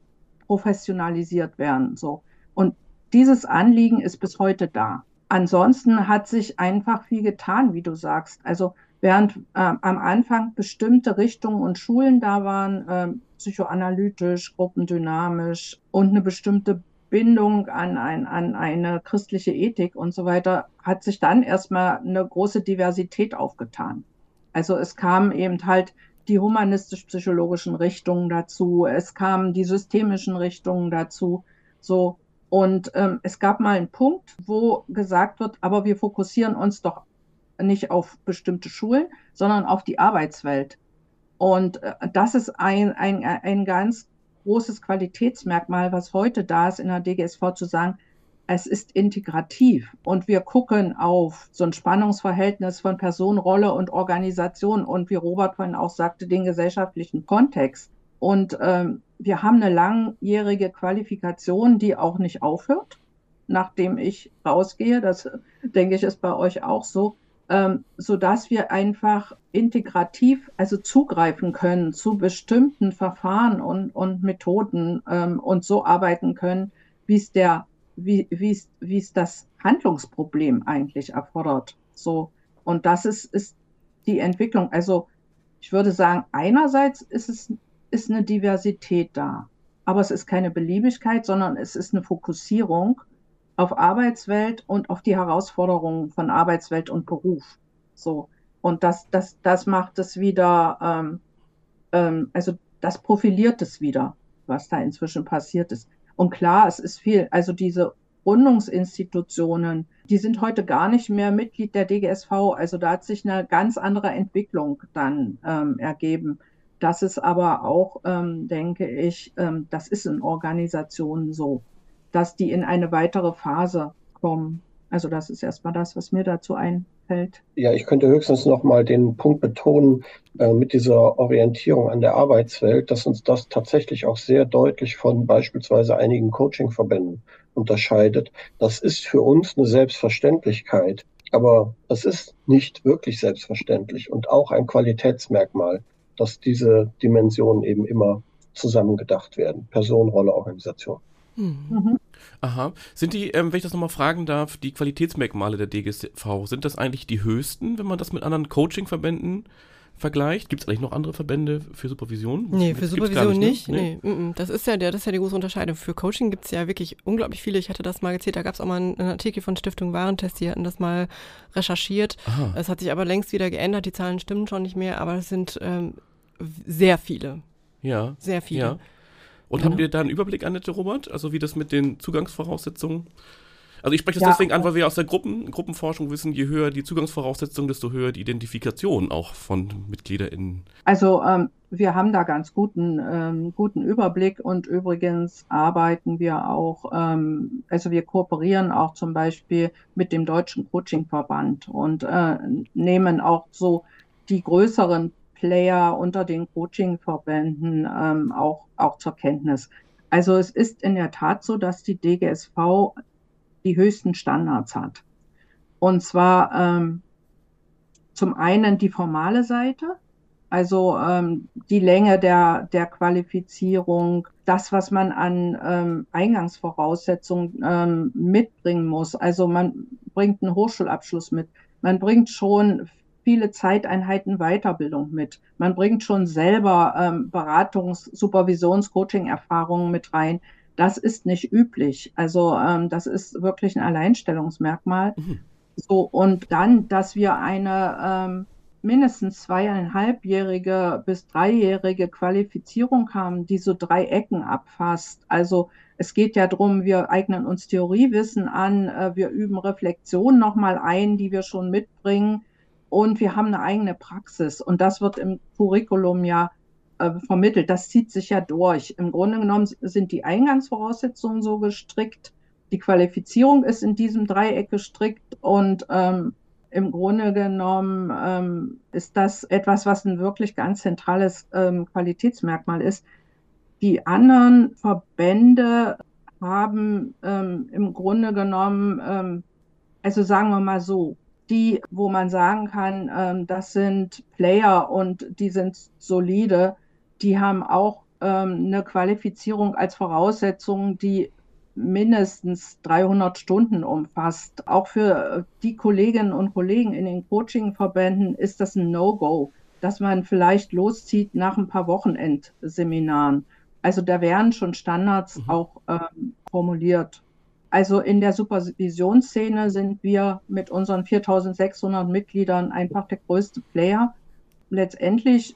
professionalisiert werden. So. Und dieses Anliegen ist bis heute da. Ansonsten hat sich einfach viel getan, wie du sagst. Also während äh, am Anfang bestimmte Richtungen und Schulen da waren, äh, psychoanalytisch, gruppendynamisch und eine bestimmte Bindung an, ein, an eine christliche Ethik und so weiter, hat sich dann erstmal eine große Diversität aufgetan. Also es kamen eben halt die humanistisch-psychologischen Richtungen dazu, es kamen die systemischen Richtungen dazu, so. Und ähm, es gab mal einen Punkt, wo gesagt wird, aber wir fokussieren uns doch nicht auf bestimmte Schulen, sondern auf die Arbeitswelt. Und äh, das ist ein, ein, ein ganz großes Qualitätsmerkmal, was heute da ist in der DGSV zu sagen, es ist integrativ und wir gucken auf so ein Spannungsverhältnis von Person, Rolle und Organisation und wie Robert vorhin auch sagte, den gesellschaftlichen Kontext. Und ähm, wir haben eine langjährige Qualifikation, die auch nicht aufhört, nachdem ich rausgehe. Das denke ich ist bei euch auch so ähm, so dass wir einfach integrativ, also zugreifen können zu bestimmten Verfahren und, und Methoden ähm, und so arbeiten können, wie es der, wie, wie es, wie es das Handlungsproblem eigentlich erfordert. So. Und das ist, ist die Entwicklung. Also, ich würde sagen, einerseits ist es, ist eine Diversität da. Aber es ist keine Beliebigkeit, sondern es ist eine Fokussierung auf Arbeitswelt und auf die Herausforderungen von Arbeitswelt und Beruf. So. Und das, das, das macht es wieder, ähm, ähm, also das profiliert es wieder, was da inzwischen passiert ist. Und klar, es ist viel, also diese Gründungsinstitutionen, die sind heute gar nicht mehr Mitglied der DGSV. Also da hat sich eine ganz andere Entwicklung dann ähm, ergeben. Das ist aber auch, ähm, denke ich, ähm, das ist in Organisationen so dass die in eine weitere Phase kommen. Also das ist erstmal das, was mir dazu einfällt. Ja, ich könnte höchstens noch mal den Punkt betonen äh, mit dieser Orientierung an der Arbeitswelt, dass uns das tatsächlich auch sehr deutlich von beispielsweise einigen Coachingverbänden unterscheidet. Das ist für uns eine Selbstverständlichkeit, aber das ist nicht wirklich selbstverständlich und auch ein Qualitätsmerkmal, dass diese Dimensionen eben immer zusammengedacht werden. Person, Rolle, Organisation. Mhm. Aha. Sind die, ähm, wenn ich das nochmal fragen darf, die Qualitätsmerkmale der DGSV, sind das eigentlich die höchsten, wenn man das mit anderen Coaching-Verbänden vergleicht? Gibt es eigentlich noch andere Verbände für Supervision? Nee, für Supervision nicht. Ne? nicht. Nee. nee. Das ist ja der, das ist ja die große Unterscheidung. Für Coaching gibt es ja wirklich unglaublich viele. Ich hatte das mal gezählt, da gab es auch mal einen, Artikel von Stiftung Warentest, die hatten das mal recherchiert. Es hat sich aber längst wieder geändert, die Zahlen stimmen schon nicht mehr, aber es sind ähm, sehr viele. Ja. Sehr viele. Ja. Und genau. habt ihr da einen Überblick, Annette Robert? Also wie das mit den Zugangsvoraussetzungen? Also ich spreche das ja, deswegen an, weil wir aus der Gruppen, Gruppenforschung wissen, je höher die Zugangsvoraussetzungen, desto höher die Identifikation auch von MitgliederInnen. Also ähm, wir haben da ganz guten, ähm, guten Überblick und übrigens arbeiten wir auch, ähm, also wir kooperieren auch zum Beispiel mit dem Deutschen Coachingverband und äh, nehmen auch so die größeren Player unter den Coaching-Verbänden ähm, auch, auch zur Kenntnis. Also es ist in der Tat so, dass die DGSV die höchsten Standards hat. Und zwar ähm, zum einen die formale Seite, also ähm, die Länge der, der Qualifizierung, das, was man an ähm, Eingangsvoraussetzungen ähm, mitbringen muss. Also man bringt einen Hochschulabschluss mit. Man bringt schon viele Zeiteinheiten Weiterbildung mit. Man bringt schon selber ähm, Beratungs-, Supervisions-, Coaching-Erfahrungen mit rein. Das ist nicht üblich. Also ähm, das ist wirklich ein Alleinstellungsmerkmal. Mhm. So, und dann, dass wir eine ähm, mindestens zweieinhalbjährige bis dreijährige Qualifizierung haben, die so drei Ecken abfasst. Also es geht ja darum, wir eignen uns Theoriewissen an, äh, wir üben Reflexion nochmal ein, die wir schon mitbringen und wir haben eine eigene Praxis und das wird im Curriculum ja äh, vermittelt. Das zieht sich ja durch. Im Grunde genommen sind die Eingangsvoraussetzungen so gestrickt, die Qualifizierung ist in diesem Dreieck gestrickt und ähm, im Grunde genommen ähm, ist das etwas, was ein wirklich ganz zentrales ähm, Qualitätsmerkmal ist. Die anderen Verbände haben ähm, im Grunde genommen, ähm, also sagen wir mal so, die, wo man sagen kann, ähm, das sind Player und die sind solide, die haben auch ähm, eine Qualifizierung als Voraussetzung, die mindestens 300 Stunden umfasst. Auch für die Kolleginnen und Kollegen in den Coachingverbänden ist das ein No-Go, dass man vielleicht loszieht nach ein paar Wochenendseminaren. Also da werden schon Standards mhm. auch ähm, formuliert. Also in der Supervisionsszene sind wir mit unseren 4600 Mitgliedern einfach der größte Player. Letztendlich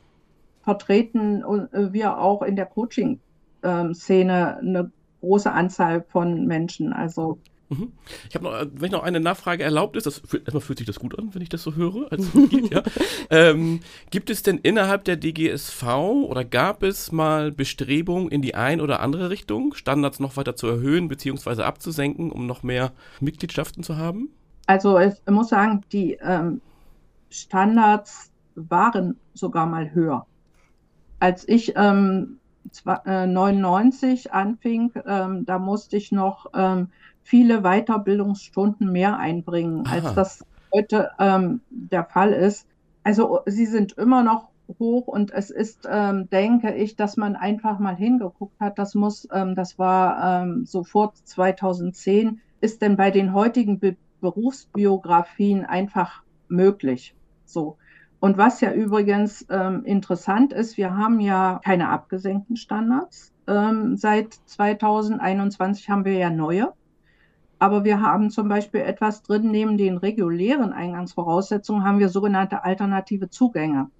vertreten äh, wir auch in der Coaching-Szene ähm, eine große Anzahl von Menschen. Also mhm. ich habe noch, äh, wenn noch eine Nachfrage erlaubt ist, das, erstmal fühlt sich das gut an, wenn ich das so höre. Als Mitglied, ja. ähm, gibt es denn innerhalb der DGSV oder gab es mal Bestrebungen in die ein oder andere Richtung, Standards noch weiter zu erhöhen bzw. abzusenken, um noch mehr Mitgliedschaften zu haben? Also ich muss sagen, die ähm, Standards waren sogar mal höher. Als ich ähm, 99 äh, anfing, ähm, da musste ich noch ähm, viele Weiterbildungsstunden mehr einbringen, Aha. als das heute ähm, der Fall ist. Also sie sind immer noch hoch und es ist, ähm, denke ich, dass man einfach mal hingeguckt hat. Das muss, ähm, das war ähm, so vor 2010, ist denn bei den heutigen Be Berufsbiografien einfach möglich. So. Und was ja übrigens ähm, interessant ist, wir haben ja keine abgesenkten Standards. Ähm, seit 2021 haben wir ja neue. Aber wir haben zum Beispiel etwas drin, neben den regulären Eingangsvoraussetzungen haben wir sogenannte alternative Zugänge.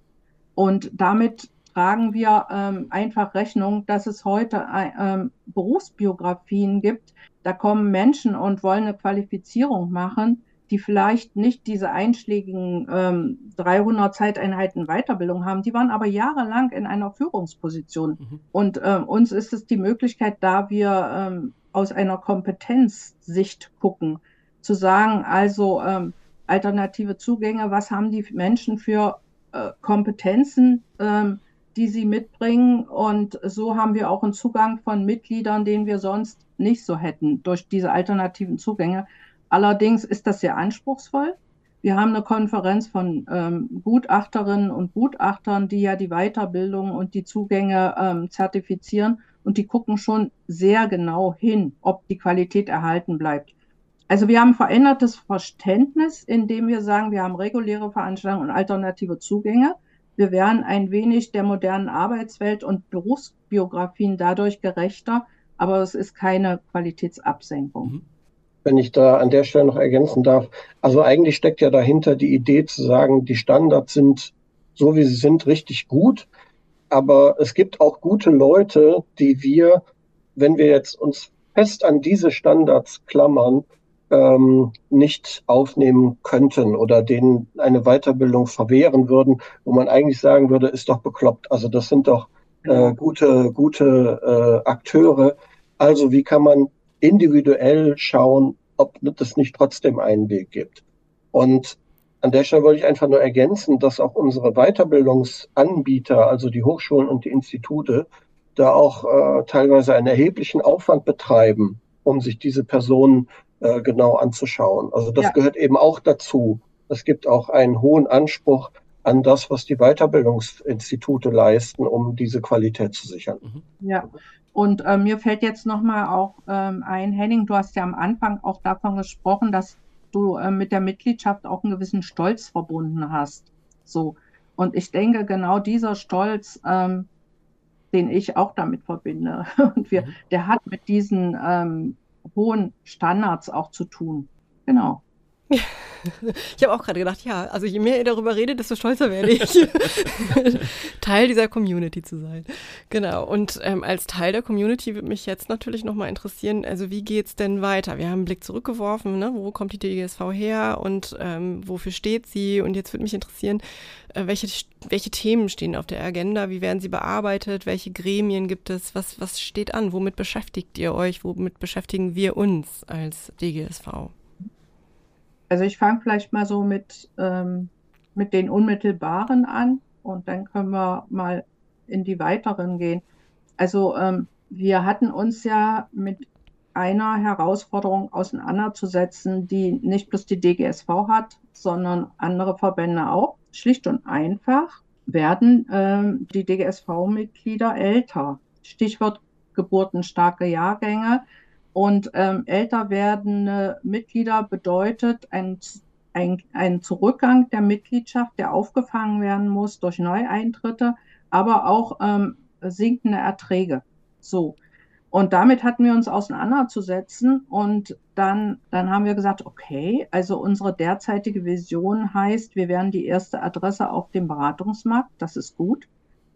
Und damit tragen wir ähm, einfach Rechnung, dass es heute äh, Berufsbiografien gibt. Da kommen Menschen und wollen eine Qualifizierung machen die vielleicht nicht diese einschlägigen ähm, 300 Zeiteinheiten Weiterbildung haben, die waren aber jahrelang in einer Führungsposition. Mhm. Und ähm, uns ist es die Möglichkeit, da wir ähm, aus einer Kompetenzsicht gucken, zu sagen, also ähm, alternative Zugänge, was haben die Menschen für äh, Kompetenzen, ähm, die sie mitbringen. Und so haben wir auch einen Zugang von Mitgliedern, den wir sonst nicht so hätten durch diese alternativen Zugänge. Allerdings ist das sehr anspruchsvoll. Wir haben eine Konferenz von ähm, Gutachterinnen und Gutachtern, die ja die Weiterbildung und die Zugänge ähm, zertifizieren und die gucken schon sehr genau hin, ob die Qualität erhalten bleibt. Also wir haben verändertes Verständnis, indem wir sagen, wir haben reguläre Veranstaltungen und alternative Zugänge. Wir werden ein wenig der modernen Arbeitswelt und Berufsbiografien dadurch gerechter, aber es ist keine Qualitätsabsenkung. Mhm wenn ich da an der Stelle noch ergänzen darf. Also eigentlich steckt ja dahinter die Idee zu sagen, die Standards sind so wie sie sind richtig gut, aber es gibt auch gute Leute, die wir, wenn wir jetzt uns fest an diese Standards klammern, ähm, nicht aufnehmen könnten oder denen eine Weiterbildung verwehren würden, wo man eigentlich sagen würde, ist doch bekloppt. Also das sind doch äh, gute, gute äh, Akteure. Also wie kann man individuell schauen, ob es nicht trotzdem einen Weg gibt. Und an der Stelle wollte ich einfach nur ergänzen, dass auch unsere Weiterbildungsanbieter, also die Hochschulen und die Institute, da auch äh, teilweise einen erheblichen Aufwand betreiben, um sich diese Personen äh, genau anzuschauen. Also das ja. gehört eben auch dazu. Es gibt auch einen hohen Anspruch an das, was die Weiterbildungsinstitute leisten, um diese Qualität zu sichern. Ja, und äh, mir fällt jetzt nochmal auch ähm, ein, Henning, du hast ja am Anfang auch davon gesprochen, dass du äh, mit der Mitgliedschaft auch einen gewissen Stolz verbunden hast. So. Und ich denke, genau dieser Stolz, ähm, den ich auch damit verbinde, und wir, mhm. der hat mit diesen ähm, hohen Standards auch zu tun. Genau. Ich habe auch gerade gedacht, ja, also je mehr ihr darüber redet, desto stolzer werde ich, Teil dieser Community zu sein. Genau. Und ähm, als Teil der Community würde mich jetzt natürlich nochmal interessieren, also wie geht es denn weiter? Wir haben einen Blick zurückgeworfen, ne? wo kommt die DGSV her und ähm, wofür steht sie? Und jetzt würde mich interessieren, äh, welche, welche Themen stehen auf der Agenda? Wie werden sie bearbeitet? Welche Gremien gibt es? Was, was steht an? Womit beschäftigt ihr euch? Womit beschäftigen wir uns als DGSV? Also ich fange vielleicht mal so mit, ähm, mit den unmittelbaren an und dann können wir mal in die weiteren gehen. Also ähm, wir hatten uns ja mit einer Herausforderung auseinanderzusetzen, die nicht bloß die DGSV hat, sondern andere Verbände auch. Schlicht und einfach werden ähm, die DGSV-Mitglieder älter. Stichwort geburtenstarke Jahrgänge. Und ähm, älter werdende Mitglieder bedeutet ein, ein, ein Zurückgang der Mitgliedschaft, der aufgefangen werden muss durch Neueintritte, aber auch ähm, sinkende Erträge. So. Und damit hatten wir uns auseinanderzusetzen und dann, dann haben wir gesagt, okay, also unsere derzeitige Vision heißt, wir werden die erste Adresse auf dem Beratungsmarkt, das ist gut.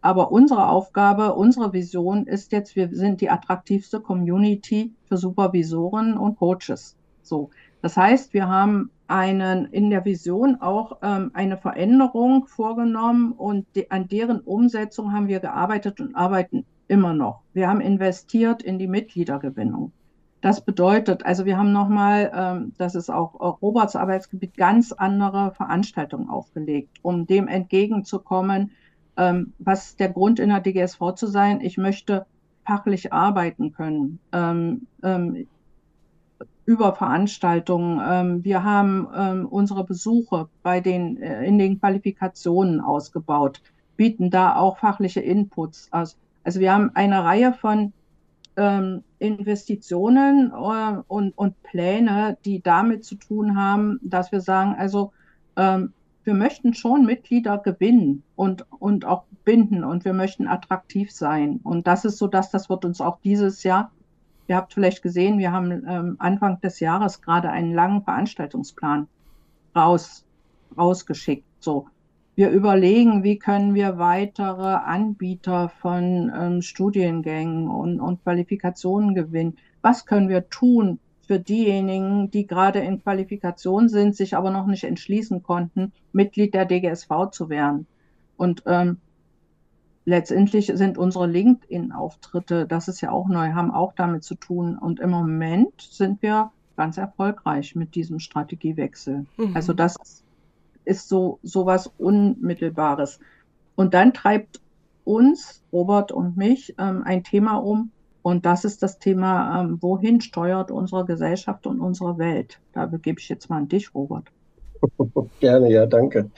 Aber unsere Aufgabe, unsere Vision ist jetzt, wir sind die attraktivste Community für Supervisoren und Coaches. So. Das heißt, wir haben einen, in der Vision auch ähm, eine Veränderung vorgenommen und die, an deren Umsetzung haben wir gearbeitet und arbeiten immer noch. Wir haben investiert in die Mitgliedergewinnung. Das bedeutet, also wir haben nochmal, ähm, das ist auch Roberts Arbeitsgebiet, ganz andere Veranstaltungen aufgelegt, um dem entgegenzukommen, ähm, was der Grund in der DGSV zu sein? Ich möchte fachlich arbeiten können. Ähm, ähm, über Veranstaltungen. Ähm, wir haben ähm, unsere Besuche bei den, äh, in den Qualifikationen ausgebaut, bieten da auch fachliche Inputs aus. Also wir haben eine Reihe von ähm, Investitionen äh, und, und Pläne, die damit zu tun haben, dass wir sagen, also wir möchten schon Mitglieder gewinnen und, und auch binden und wir möchten attraktiv sein. Und das ist so, dass das wird uns auch dieses Jahr, ihr habt vielleicht gesehen, wir haben ähm, Anfang des Jahres gerade einen langen Veranstaltungsplan raus, rausgeschickt. So. Wir überlegen, wie können wir weitere Anbieter von ähm, Studiengängen und, und Qualifikationen gewinnen. Was können wir tun, für diejenigen, die gerade in Qualifikation sind, sich aber noch nicht entschließen konnten, Mitglied der DGSV zu werden. Und ähm, letztendlich sind unsere LinkedIn-Auftritte, das ist ja auch neu, haben auch damit zu tun. Und im Moment sind wir ganz erfolgreich mit diesem Strategiewechsel. Mhm. Also das ist so sowas Unmittelbares. Und dann treibt uns, Robert und mich, ähm, ein Thema um, und das ist das Thema, ähm, wohin steuert unsere Gesellschaft und unsere Welt? Da begebe ich jetzt mal an dich, Robert. Gerne, ja, danke.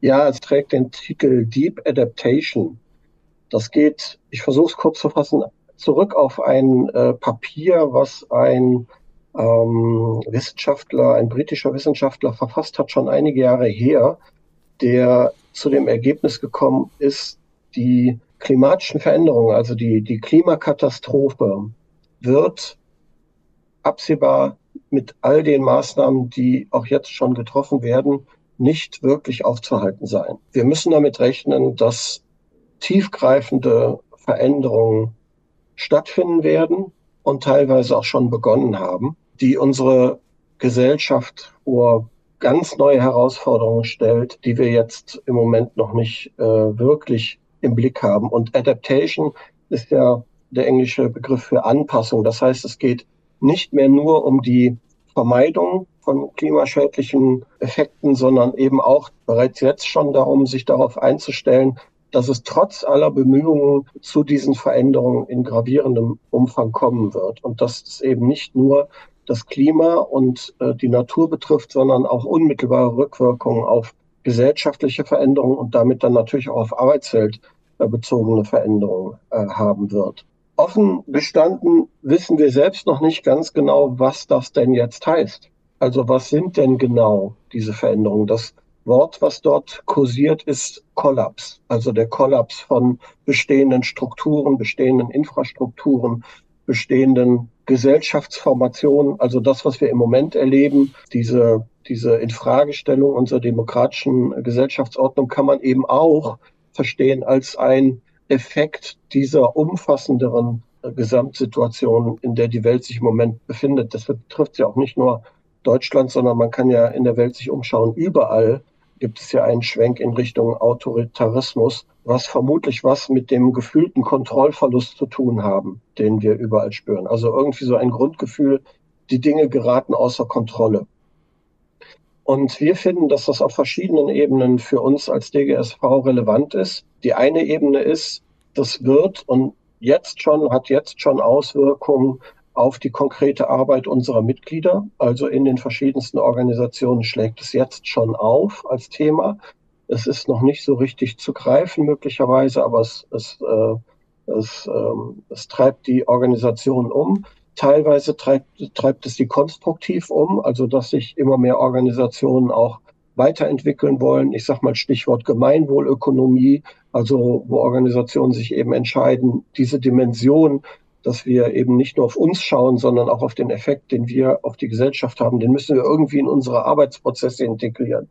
Ja, es trägt den Titel Deep Adaptation. Das geht, ich versuche es kurz zu fassen, zurück auf ein äh, Papier, was ein ähm, Wissenschaftler, ein britischer Wissenschaftler verfasst hat, schon einige Jahre her, der zu dem Ergebnis gekommen ist, die klimatischen Veränderungen, also die, die Klimakatastrophe, wird absehbar mit all den Maßnahmen, die auch jetzt schon getroffen werden, nicht wirklich aufzuhalten sein. Wir müssen damit rechnen, dass tiefgreifende Veränderungen stattfinden werden und teilweise auch schon begonnen haben, die unsere Gesellschaft vor ganz neue Herausforderungen stellt, die wir jetzt im Moment noch nicht äh, wirklich im Blick haben. Und Adaptation ist ja der englische Begriff für Anpassung. Das heißt, es geht nicht mehr nur um die Vermeidung von klimaschädlichen Effekten, sondern eben auch bereits jetzt schon darum, sich darauf einzustellen, dass es trotz aller Bemühungen zu diesen Veränderungen in gravierendem Umfang kommen wird. Und dass es eben nicht nur das Klima und äh, die Natur betrifft, sondern auch unmittelbare Rückwirkungen auf gesellschaftliche Veränderungen und damit dann natürlich auch auf Arbeitswelt bezogene Veränderungen äh, haben wird. Offen bestanden wissen wir selbst noch nicht ganz genau, was das denn jetzt heißt. Also was sind denn genau diese Veränderungen? Das Wort, was dort kursiert, ist Kollaps. Also der Kollaps von bestehenden Strukturen, bestehenden Infrastrukturen, bestehenden Gesellschaftsformationen. Also das, was wir im Moment erleben, diese, diese Infragestellung unserer demokratischen Gesellschaftsordnung kann man eben auch verstehen als ein Effekt dieser umfassenderen Gesamtsituation, in der die Welt sich im Moment befindet. Das betrifft ja auch nicht nur Deutschland, sondern man kann ja in der Welt sich umschauen. Überall gibt es ja einen Schwenk in Richtung Autoritarismus, was vermutlich was mit dem gefühlten Kontrollverlust zu tun haben, den wir überall spüren. Also irgendwie so ein Grundgefühl, die Dinge geraten außer Kontrolle. Und wir finden, dass das auf verschiedenen Ebenen für uns als DGSV relevant ist. Die eine Ebene ist, das wird und jetzt schon, hat jetzt schon Auswirkungen auf die konkrete Arbeit unserer Mitglieder. Also in den verschiedensten Organisationen schlägt es jetzt schon auf als Thema. Es ist noch nicht so richtig zu greifen möglicherweise, aber es, es, äh, es, ähm, es treibt die Organisation um. Teilweise treibt, treibt es sie konstruktiv um, also dass sich immer mehr Organisationen auch weiterentwickeln wollen. Ich sage mal Stichwort Gemeinwohlökonomie, also wo Organisationen sich eben entscheiden, diese Dimension, dass wir eben nicht nur auf uns schauen, sondern auch auf den Effekt, den wir auf die Gesellschaft haben, den müssen wir irgendwie in unsere Arbeitsprozesse integrieren.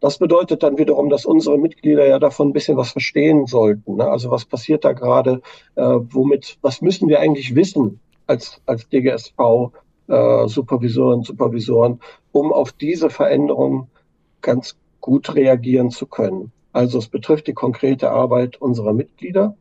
Das bedeutet dann wiederum, dass unsere Mitglieder ja davon ein bisschen was verstehen sollten. Ne? Also was passiert da gerade? Äh, womit, was müssen wir eigentlich wissen als, als DGSV, äh, Supervisorinnen, Supervisoren, um auf diese Veränderungen ganz gut reagieren zu können. Also es betrifft die konkrete Arbeit unserer Mitglieder.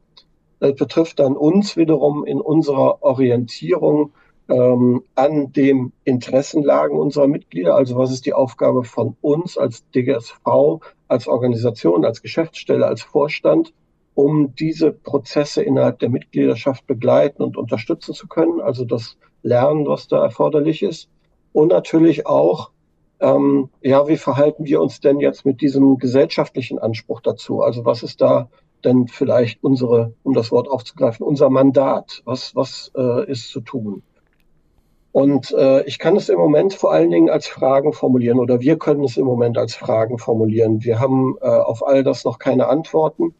Es betrifft dann uns wiederum in unserer Orientierung ähm, an den Interessenlagen unserer Mitglieder. Also was ist die Aufgabe von uns als DGSV, als Organisation, als Geschäftsstelle, als Vorstand, um diese Prozesse innerhalb der Mitgliedschaft begleiten und unterstützen zu können. Also das Lernen, was da erforderlich ist. Und natürlich auch ähm, ja, wie verhalten wir uns denn jetzt mit diesem gesellschaftlichen Anspruch dazu? Also was ist da denn vielleicht unsere, um das Wort aufzugreifen, unser Mandat? Was, was äh, ist zu tun? Und äh, ich kann es im Moment vor allen Dingen als Fragen formulieren oder wir können es im Moment als Fragen formulieren. Wir haben äh, auf all das noch keine Antworten.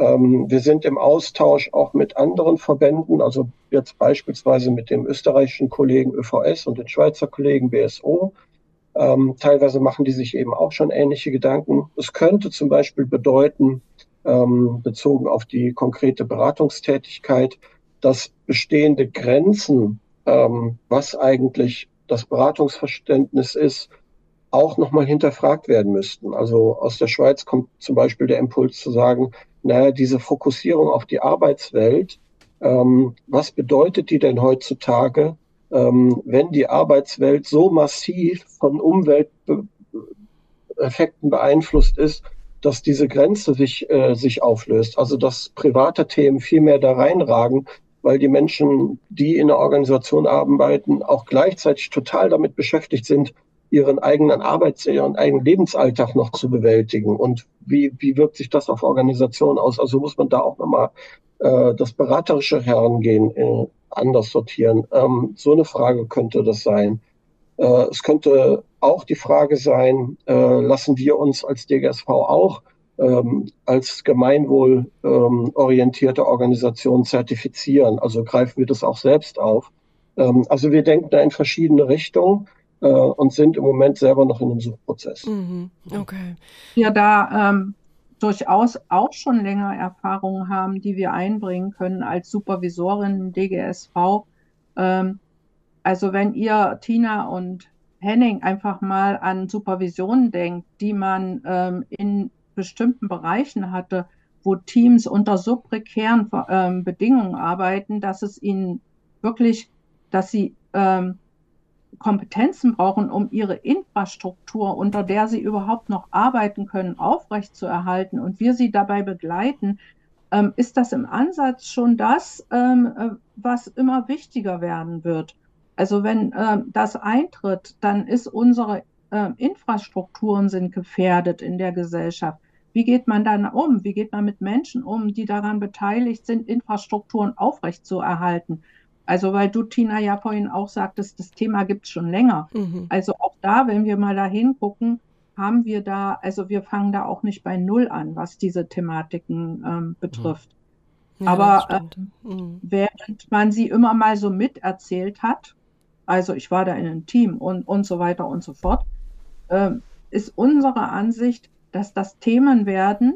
Ähm, wir sind im Austausch auch mit anderen Verbänden, also jetzt beispielsweise mit dem österreichischen Kollegen ÖVS und den Schweizer Kollegen BSO ähm, teilweise machen die sich eben auch schon ähnliche Gedanken. Es könnte zum Beispiel bedeuten, ähm, bezogen auf die konkrete Beratungstätigkeit, dass bestehende Grenzen, was eigentlich das Beratungsverständnis ist, auch nochmal hinterfragt werden müssten. Also aus der Schweiz kommt zum Beispiel der Impuls zu sagen, naja, diese Fokussierung auf die Arbeitswelt, ähm, was bedeutet die denn heutzutage ähm, wenn die Arbeitswelt so massiv von Umwelteffekten beeinflusst ist, dass diese Grenze sich, äh, sich auflöst. Also dass private Themen viel mehr da reinragen, weil die Menschen, die in der Organisation arbeiten, auch gleichzeitig total damit beschäftigt sind, ihren eigenen Arbeits-, ihren eigenen Lebensalltag noch zu bewältigen. Und wie, wie wirkt sich das auf Organisationen aus? Also muss man da auch nochmal äh, das beraterische Herangehen äh, anders sortieren. Ähm, so eine Frage könnte das sein. Äh, es könnte auch die Frage sein, äh, lassen wir uns als DGSV auch ähm, als gemeinwohlorientierte ähm, Organisation zertifizieren? Also greifen wir das auch selbst auf? Ähm, also wir denken da in verschiedene Richtungen äh, und sind im Moment selber noch in einem Suchprozess. Mhm. Okay. Ja, da ähm, durchaus auch schon länger Erfahrungen haben, die wir einbringen können als Supervisorin DGSV. Ähm, also wenn ihr, Tina und Henning, einfach mal an Supervisionen denkt, die man ähm, in bestimmten Bereichen hatte, wo Teams unter so prekären ähm, Bedingungen arbeiten, dass es ihnen wirklich, dass sie ähm, Kompetenzen brauchen, um ihre Infrastruktur, unter der sie überhaupt noch arbeiten können, aufrechtzuerhalten und wir sie dabei begleiten, ähm, ist das im Ansatz schon das, ähm, äh, was immer wichtiger werden wird. Also wenn ähm, das eintritt, dann ist unsere Infrastrukturen sind gefährdet in der Gesellschaft. Wie geht man dann um? Wie geht man mit Menschen um, die daran beteiligt sind, Infrastrukturen aufrechtzuerhalten? Also weil du, Tina, ja vorhin auch sagtest, das Thema gibt es schon länger. Mhm. Also auch da, wenn wir mal da hingucken, haben wir da, also wir fangen da auch nicht bei Null an, was diese Thematiken ähm, betrifft. Ja, Aber äh, mhm. während man sie immer mal so miterzählt hat, also ich war da in einem Team und, und so weiter und so fort, äh, ist unsere Ansicht, dass das Themen werden,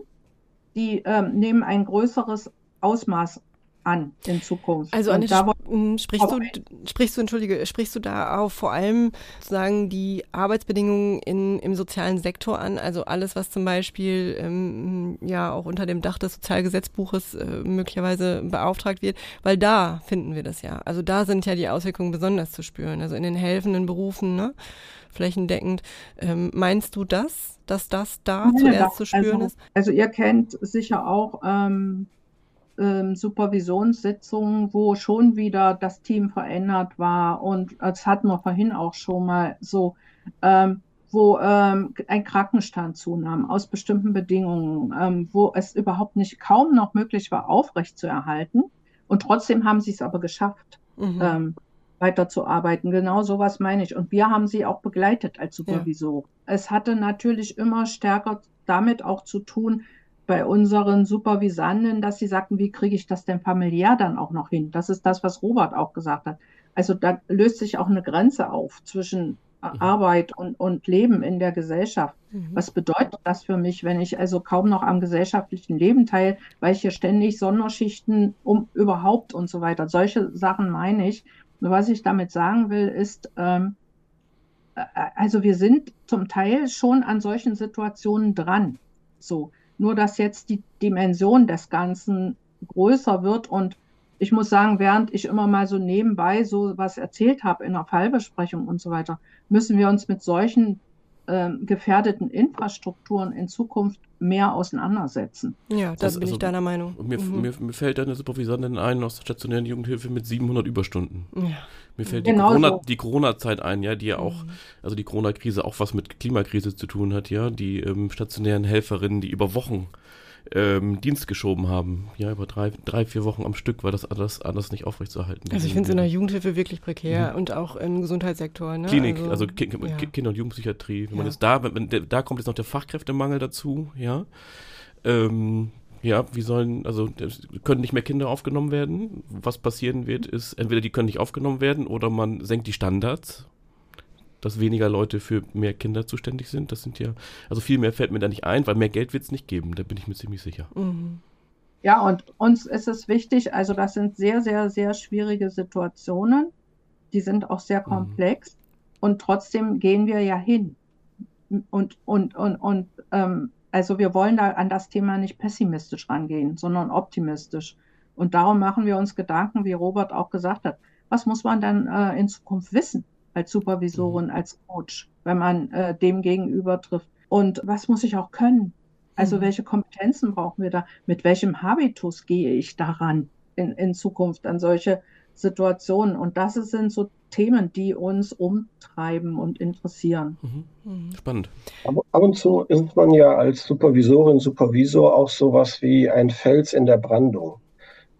die äh, nehmen ein größeres Ausmaß an in Zukunft. Also Anne, hm, sprichst du, sprichst du, entschuldige, sprichst du da auch vor allem sozusagen die Arbeitsbedingungen in, im sozialen Sektor an, also alles, was zum Beispiel ähm, ja auch unter dem Dach des Sozialgesetzbuches äh, möglicherweise beauftragt wird, weil da finden wir das ja. Also da sind ja die Auswirkungen besonders zu spüren, also in den helfenden Berufen, ne? flächendeckend. Ähm, meinst du das, dass das da ja, zuerst zu spüren also, ist? Also ihr kennt sicher auch ähm, ähm, Supervisionssitzungen, wo schon wieder das Team verändert war. Und das hatten wir vorhin auch schon mal so, ähm, wo ähm, ein Krankenstand zunahm aus bestimmten Bedingungen, ähm, wo es überhaupt nicht kaum noch möglich war, aufrechtzuerhalten. Und trotzdem haben sie es aber geschafft, mhm. ähm, weiterzuarbeiten. Genau sowas meine ich. Und wir haben sie auch begleitet als Supervisor. Ja. Es hatte natürlich immer stärker damit auch zu tun, bei unseren Supervisanden, dass sie sagten, wie kriege ich das denn familiär dann auch noch hin? Das ist das, was Robert auch gesagt hat. Also da löst sich auch eine Grenze auf zwischen mhm. Arbeit und, und Leben in der Gesellschaft. Mhm. Was bedeutet das für mich, wenn ich also kaum noch am gesellschaftlichen Leben teile, weil ich hier ständig Sonderschichten um überhaupt und so weiter. Solche Sachen meine ich. Und was ich damit sagen will, ist, ähm, äh, also wir sind zum Teil schon an solchen Situationen dran. So. Nur dass jetzt die Dimension des Ganzen größer wird und ich muss sagen, während ich immer mal so nebenbei so was erzählt habe in der Fallbesprechung und so weiter, müssen wir uns mit solchen äh, gefährdeten Infrastrukturen in Zukunft mehr auseinandersetzen. Ja, da bin also, ich deiner Meinung. Mir, mhm. mir, mir fällt eine Supervisorin ein aus der stationären Jugendhilfe mit 700 Überstunden. Ja. Mir fällt genau die, Corona, so. die Corona-Zeit ein, ja, die ja auch, mhm. also die Corona-Krise auch was mit Klimakrise zu tun hat, ja, die ähm, stationären Helferinnen, die über Wochen ähm, Dienst geschoben haben. Ja, über drei, drei, vier Wochen am Stück war das anders, anders nicht aufrechtzuerhalten. Also ich finde es in der Jugendhilfe wirklich prekär mhm. und auch im Gesundheitssektor. Ne? Klinik, also, also Ki ja. Kinder- und Jugendpsychiatrie. Wenn ja. man jetzt da, wenn, da kommt jetzt noch der Fachkräftemangel dazu, ja. Ähm, ja, wie sollen, also können nicht mehr Kinder aufgenommen werden. Was passieren wird, ist, entweder die können nicht aufgenommen werden oder man senkt die Standards dass weniger Leute für mehr Kinder zuständig sind. Das sind ja, also viel mehr fällt mir da nicht ein, weil mehr Geld wird es nicht geben, da bin ich mir ziemlich sicher. Mhm. Ja, und uns ist es wichtig, also das sind sehr, sehr, sehr schwierige Situationen. Die sind auch sehr mhm. komplex. Mhm. Und trotzdem gehen wir ja hin. Und, und, und, und ähm, also wir wollen da an das Thema nicht pessimistisch rangehen, sondern optimistisch. Und darum machen wir uns Gedanken, wie Robert auch gesagt hat. Was muss man dann äh, in Zukunft wissen? als Supervisorin, mhm. als Coach, wenn man äh, dem gegenüber trifft. Und was muss ich auch können? Also mhm. welche Kompetenzen brauchen wir da? Mit welchem Habitus gehe ich daran in, in Zukunft an solche Situationen? Und das sind so Themen, die uns umtreiben und interessieren. Mhm. mhm. Spannend. Ab, ab und zu ist man ja als Supervisorin, Supervisor auch sowas wie ein Fels in der Brandung.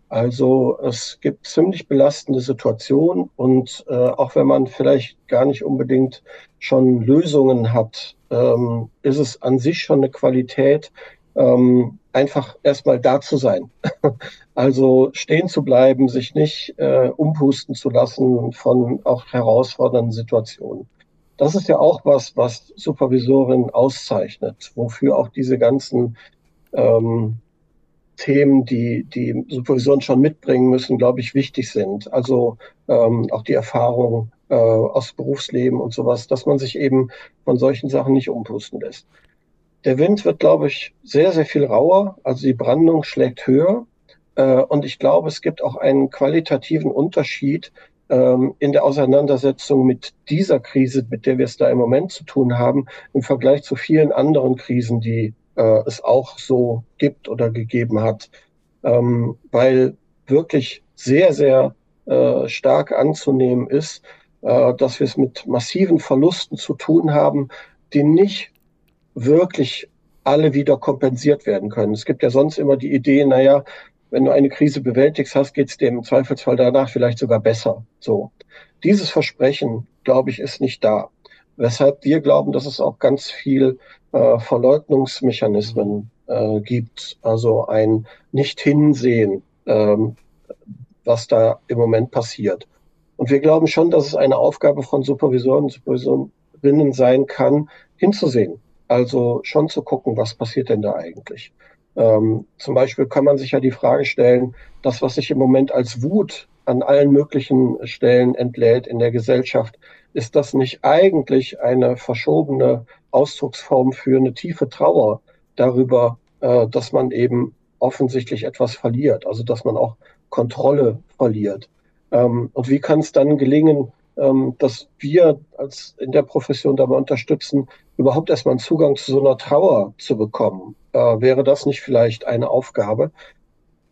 Also es gibt ziemlich belastende Situationen und äh, auch wenn man vielleicht gar nicht unbedingt schon Lösungen hat, ähm, ist es an sich schon eine Qualität, ähm, einfach erstmal da zu sein. also stehen zu bleiben, sich nicht äh, umpusten zu lassen von auch herausfordernden Situationen. Das ist ja auch was, was Supervisorin auszeichnet, wofür auch diese ganzen ähm, Themen, die die Supervision schon mitbringen müssen, glaube ich, wichtig sind. Also ähm, auch die Erfahrung äh, aus Berufsleben und sowas, dass man sich eben von solchen Sachen nicht umpusten lässt. Der Wind wird, glaube ich, sehr, sehr viel rauer. Also die Brandung schlägt höher. Äh, und ich glaube, es gibt auch einen qualitativen Unterschied ähm, in der Auseinandersetzung mit dieser Krise, mit der wir es da im Moment zu tun haben, im Vergleich zu vielen anderen Krisen, die äh, es auch so gibt oder gegeben hat, ähm, weil wirklich sehr, sehr äh, stark anzunehmen ist, dass wir es mit massiven Verlusten zu tun haben, die nicht wirklich alle wieder kompensiert werden können. Es gibt ja sonst immer die Idee, naja, wenn du eine Krise bewältigst hast, geht es im Zweifelsfall danach vielleicht sogar besser. So. Dieses Versprechen, glaube ich, ist nicht da. weshalb wir glauben, dass es auch ganz viel äh, Verleugnungsmechanismen äh, gibt, also ein Nicht-Hinsehen, ähm, was da im Moment passiert. Und wir glauben schon, dass es eine Aufgabe von Supervisoren und Supervisorinnen sein kann, hinzusehen. Also schon zu gucken, was passiert denn da eigentlich. Ähm, zum Beispiel kann man sich ja die Frage stellen, das, was sich im Moment als Wut an allen möglichen Stellen entlädt in der Gesellschaft, ist das nicht eigentlich eine verschobene Ausdrucksform für eine tiefe Trauer darüber, äh, dass man eben offensichtlich etwas verliert, also dass man auch Kontrolle verliert. Ähm, und wie kann es dann gelingen, ähm, dass wir als in der Profession dabei unterstützen, überhaupt erstmal einen Zugang zu so einer Trauer zu bekommen? Äh, wäre das nicht vielleicht eine Aufgabe?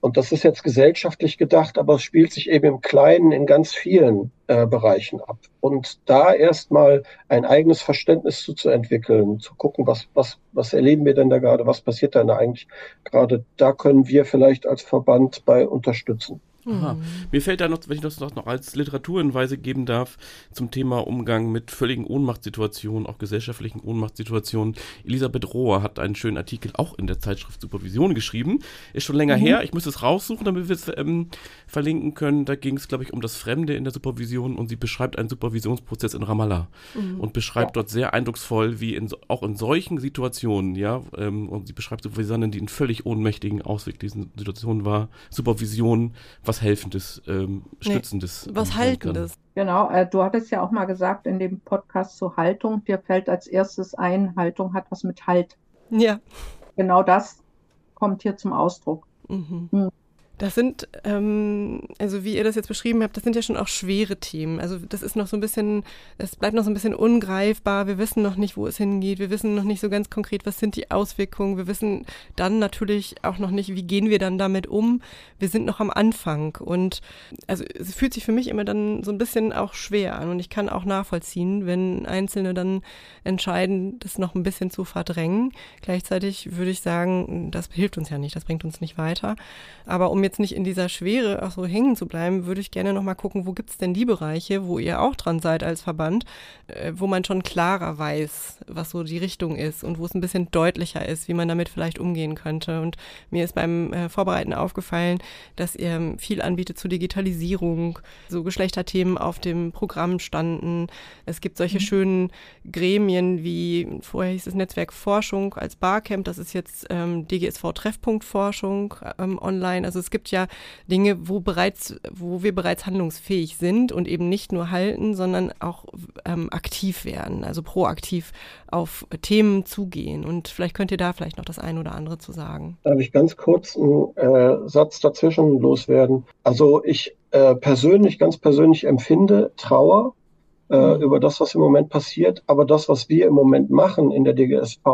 Und das ist jetzt gesellschaftlich gedacht, aber es spielt sich eben im Kleinen in ganz vielen äh, Bereichen ab. Und da erstmal ein eigenes Verständnis zu, zu entwickeln, zu gucken, was, was, was erleben wir denn da gerade, was passiert da eigentlich gerade, da können wir vielleicht als Verband bei unterstützen. Aha. Mhm. Mir fällt da noch, wenn ich das noch als Literaturhinweise geben darf, zum Thema Umgang mit völligen Ohnmachtssituationen, auch gesellschaftlichen Ohnmachtssituationen. Elisabeth Rohr hat einen schönen Artikel auch in der Zeitschrift Supervision geschrieben. Ist schon länger mhm. her. Ich muss es raussuchen, damit wir es ähm, verlinken können. Da ging es, glaube ich, um das Fremde in der Supervision und sie beschreibt einen Supervisionsprozess in Ramallah mhm. und beschreibt ja. dort sehr eindrucksvoll, wie in, auch in solchen Situationen, ja, ähm, und sie beschreibt Supervisionen, die in völlig ohnmächtigen, ausweglichen Situationen war, Supervision, was was Helfendes, ähm, Stützendes. Nee, was Haltendes. Genau, äh, du hattest ja auch mal gesagt in dem Podcast zur Haltung, dir fällt als erstes ein, Haltung hat was mit Halt. Ja. Genau das kommt hier zum Ausdruck. Mhm. Mhm. Das sind, ähm, also wie ihr das jetzt beschrieben habt, das sind ja schon auch schwere Themen. Also das ist noch so ein bisschen, es bleibt noch so ein bisschen ungreifbar. Wir wissen noch nicht, wo es hingeht. Wir wissen noch nicht so ganz konkret, was sind die Auswirkungen. Wir wissen dann natürlich auch noch nicht, wie gehen wir dann damit um. Wir sind noch am Anfang und also es fühlt sich für mich immer dann so ein bisschen auch schwer an und ich kann auch nachvollziehen, wenn Einzelne dann entscheiden, das noch ein bisschen zu verdrängen. Gleichzeitig würde ich sagen, das hilft uns ja nicht, das bringt uns nicht weiter. Aber um jetzt jetzt nicht in dieser Schwere auch so hängen zu bleiben, würde ich gerne nochmal gucken, wo gibt es denn die Bereiche, wo ihr auch dran seid als Verband, äh, wo man schon klarer weiß, was so die Richtung ist und wo es ein bisschen deutlicher ist, wie man damit vielleicht umgehen könnte. Und mir ist beim äh, Vorbereiten aufgefallen, dass ihr viel anbietet zu Digitalisierung, so Geschlechterthemen auf dem Programm standen. Es gibt solche mhm. schönen Gremien wie, vorher hieß es Netzwerk Forschung als Barcamp, das ist jetzt ähm, DGSV Treffpunkt Forschung ähm, online. Also es gibt ja Dinge, wo bereits, wo wir bereits handlungsfähig sind und eben nicht nur halten, sondern auch ähm, aktiv werden, also proaktiv auf Themen zugehen. Und vielleicht könnt ihr da vielleicht noch das eine oder andere zu sagen. Darf ich ganz kurz einen äh, Satz dazwischen loswerden? Also ich äh, persönlich, ganz persönlich empfinde Trauer äh, mhm. über das, was im Moment passiert, aber das, was wir im Moment machen in der DGSV,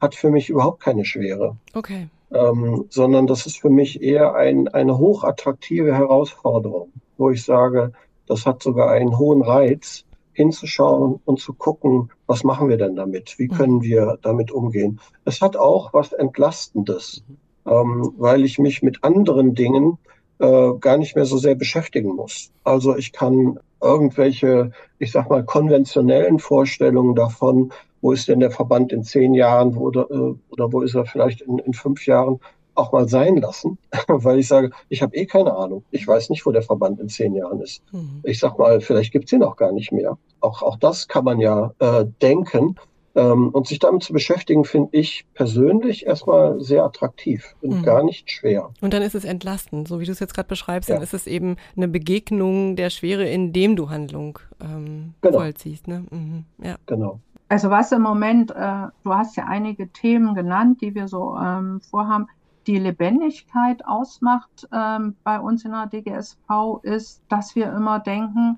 hat für mich überhaupt keine Schwere. Okay ähm, sondern das ist für mich eher ein, eine hochattraktive Herausforderung, wo ich sage, das hat sogar einen hohen Reiz, hinzuschauen und zu gucken, was machen wir denn damit? Wie mhm. können wir damit umgehen? Es hat auch was Entlastendes, ähm, weil ich mich mit anderen Dingen äh, gar nicht mehr so sehr beschäftigen muss. Also ich kann irgendwelche, ich sag mal, konventionellen Vorstellungen davon, wo ist denn der Verband in zehn Jahren wo, oder, äh, oder wo ist er vielleicht in, in fünf Jahren, auch mal sein lassen, weil ich sage, ich habe eh keine Ahnung. Ich weiß nicht, wo der Verband in zehn Jahren ist. Mhm. Ich sag mal, vielleicht gibt's ihn auch gar nicht mehr. Auch, auch das kann man ja äh, denken. Ähm, und sich damit zu beschäftigen, finde ich persönlich erstmal sehr attraktiv und mhm. gar nicht schwer. Und dann ist es entlastend, so wie du es jetzt gerade beschreibst, ja. dann ist es eben eine Begegnung der Schwere, indem du Handlung ähm, genau. vollziehst. Ne? Mhm. Ja. Genau. Also was im Moment, äh, du hast ja einige Themen genannt, die wir so ähm, vorhaben. Die Lebendigkeit ausmacht ähm, bei uns in der DGSV ist, dass wir immer denken,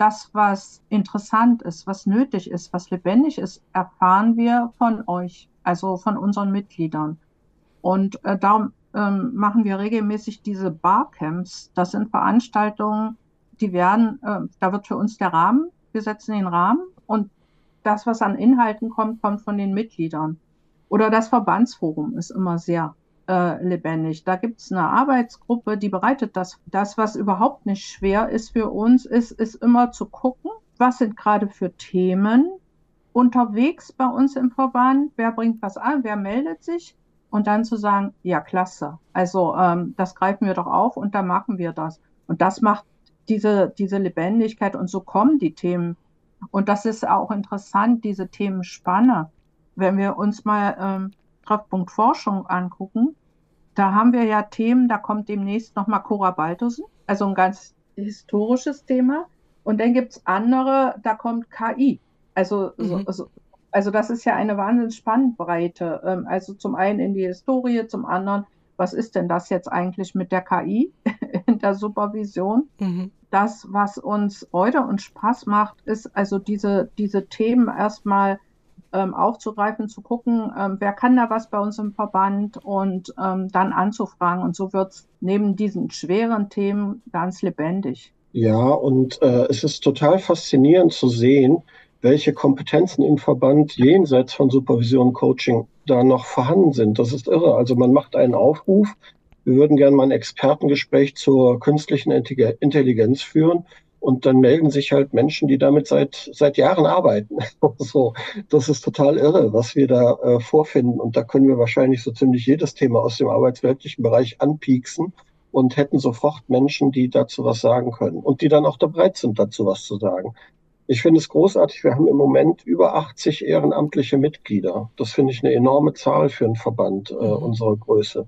das, was interessant ist, was nötig ist, was lebendig ist, erfahren wir von euch, also von unseren Mitgliedern. Und äh, darum ähm, machen wir regelmäßig diese Barcamps. Das sind Veranstaltungen, die werden, äh, da wird für uns der Rahmen, wir setzen den Rahmen und das, was an Inhalten kommt, kommt von den Mitgliedern. Oder das Verbandsforum ist immer sehr äh, lebendig. Da gibt es eine Arbeitsgruppe, die bereitet das. Das, was überhaupt nicht schwer ist für uns, ist, ist immer zu gucken, was sind gerade für Themen, unterwegs bei uns im Verband, wer bringt was an, wer meldet sich und dann zu sagen, ja, klasse, also ähm, das greifen wir doch auf und dann machen wir das. Und das macht diese, diese Lebendigkeit und so kommen die Themen. Und das ist auch interessant, diese Themenspanne. Wenn wir uns mal ähm, Treffpunkt Forschung angucken, da haben wir ja Themen, da kommt demnächst nochmal Cora Baltussen, also ein ganz historisches Thema. Und dann gibt es andere, da kommt KI. Also, mhm. so, also, also das ist ja eine wahnsinns Spannbreite. Ähm, also zum einen in die Historie, zum anderen, was ist denn das jetzt eigentlich mit der KI in der Supervision? Mhm. Das, was uns Freude und Spaß macht, ist also diese, diese Themen erstmal ähm, aufzugreifen, zu gucken, ähm, wer kann da was bei uns im Verband und ähm, dann anzufragen. Und so wird es neben diesen schweren Themen ganz lebendig. Ja, und äh, es ist total faszinierend zu sehen, welche Kompetenzen im Verband jenseits von Supervision und Coaching da noch vorhanden sind. Das ist irre. Also man macht einen Aufruf, wir würden gerne mal ein Expertengespräch zur künstlichen Intelligenz führen. Und dann melden sich halt Menschen, die damit seit, seit Jahren arbeiten. so, das ist total irre, was wir da äh, vorfinden. Und da können wir wahrscheinlich so ziemlich jedes Thema aus dem arbeitsweltlichen Bereich anpieksen und hätten sofort Menschen, die dazu was sagen können und die dann auch da bereit sind, dazu was zu sagen. Ich finde es großartig. Wir haben im Moment über 80 ehrenamtliche Mitglieder. Das finde ich eine enorme Zahl für einen Verband äh, mhm. unserer Größe.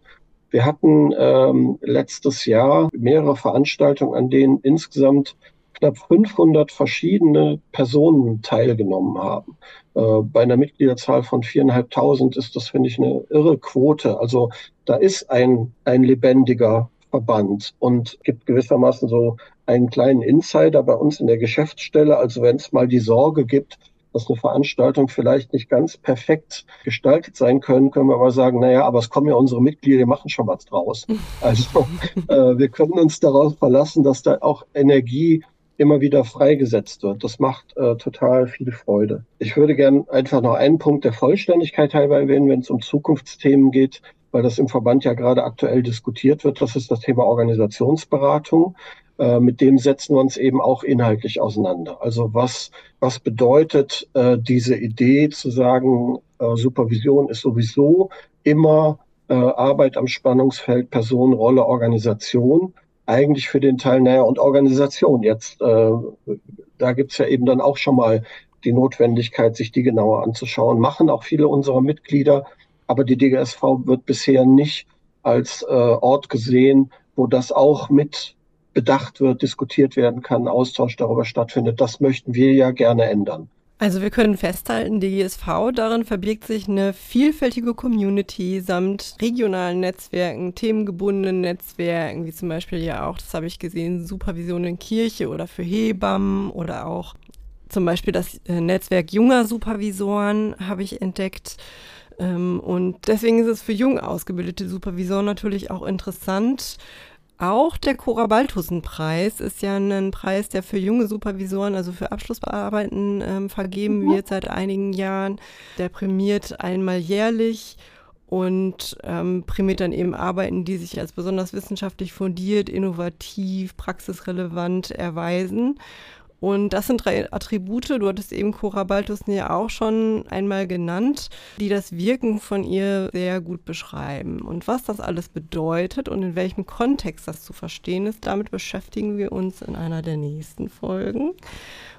Wir hatten ähm, letztes Jahr mehrere Veranstaltungen, an denen insgesamt knapp 500 verschiedene Personen teilgenommen haben. Äh, bei einer Mitgliederzahl von viereinhalbtausend ist das, finde ich, eine irre Quote. Also da ist ein, ein lebendiger Verband und gibt gewissermaßen so einen kleinen Insider bei uns in der Geschäftsstelle. Also wenn es mal die Sorge gibt, dass eine Veranstaltung vielleicht nicht ganz perfekt gestaltet sein können, können wir aber sagen, naja, aber es kommen ja unsere Mitglieder, die machen schon was draus. Also äh, wir können uns darauf verlassen, dass da auch Energie immer wieder freigesetzt wird. Das macht äh, total viel Freude. Ich würde gern einfach noch einen Punkt der Vollständigkeit halber erwähnen, wenn es um Zukunftsthemen geht weil das im Verband ja gerade aktuell diskutiert wird. Das ist das Thema Organisationsberatung. Äh, mit dem setzen wir uns eben auch inhaltlich auseinander. Also was, was bedeutet äh, diese Idee zu sagen, äh, Supervision ist sowieso immer äh, Arbeit am Spannungsfeld Person, Rolle, Organisation eigentlich für den Teil, naja, und Organisation jetzt, äh, da gibt's ja eben dann auch schon mal die Notwendigkeit, sich die genauer anzuschauen. Machen auch viele unserer Mitglieder aber die DGSV wird bisher nicht als äh, Ort gesehen, wo das auch mit bedacht wird, diskutiert werden kann, Austausch darüber stattfindet. Das möchten wir ja gerne ändern. Also wir können festhalten, DGSV, darin verbirgt sich eine vielfältige Community samt regionalen Netzwerken, themengebundenen Netzwerken, wie zum Beispiel ja auch, das habe ich gesehen, Supervision in Kirche oder für Hebammen oder auch zum Beispiel das äh, Netzwerk junger Supervisoren habe ich entdeckt. Ähm, und deswegen ist es für jung ausgebildete Supervisoren natürlich auch interessant. Auch der Cora Baltussen-Preis ist ja ein Preis, der für junge Supervisoren, also für Abschlussbearbeiten ähm, vergeben mhm. wird seit einigen Jahren. Der prämiert einmal jährlich und ähm, prämiert dann eben Arbeiten, die sich als besonders wissenschaftlich fundiert, innovativ, praxisrelevant erweisen. Und das sind drei Attribute, du hattest eben Cora Baltussen ja auch schon einmal genannt, die das Wirken von ihr sehr gut beschreiben. Und was das alles bedeutet und in welchem Kontext das zu verstehen ist, damit beschäftigen wir uns in einer der nächsten Folgen.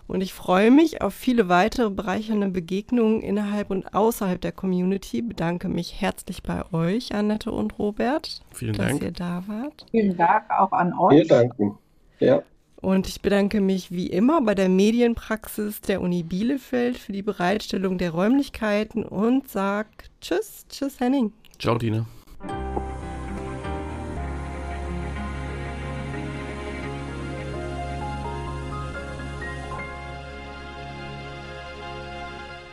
Und ich freue mich auf viele weitere bereichernde Begegnungen innerhalb und außerhalb der Community. Bedanke mich herzlich bei euch, Annette und Robert, Vielen dass Dank. ihr da wart. Vielen Dank auch an euch. Wir danken. Ja. Und ich bedanke mich wie immer bei der Medienpraxis der Uni Bielefeld für die Bereitstellung der Räumlichkeiten und sage Tschüss, Tschüss Henning. Ciao, Dina.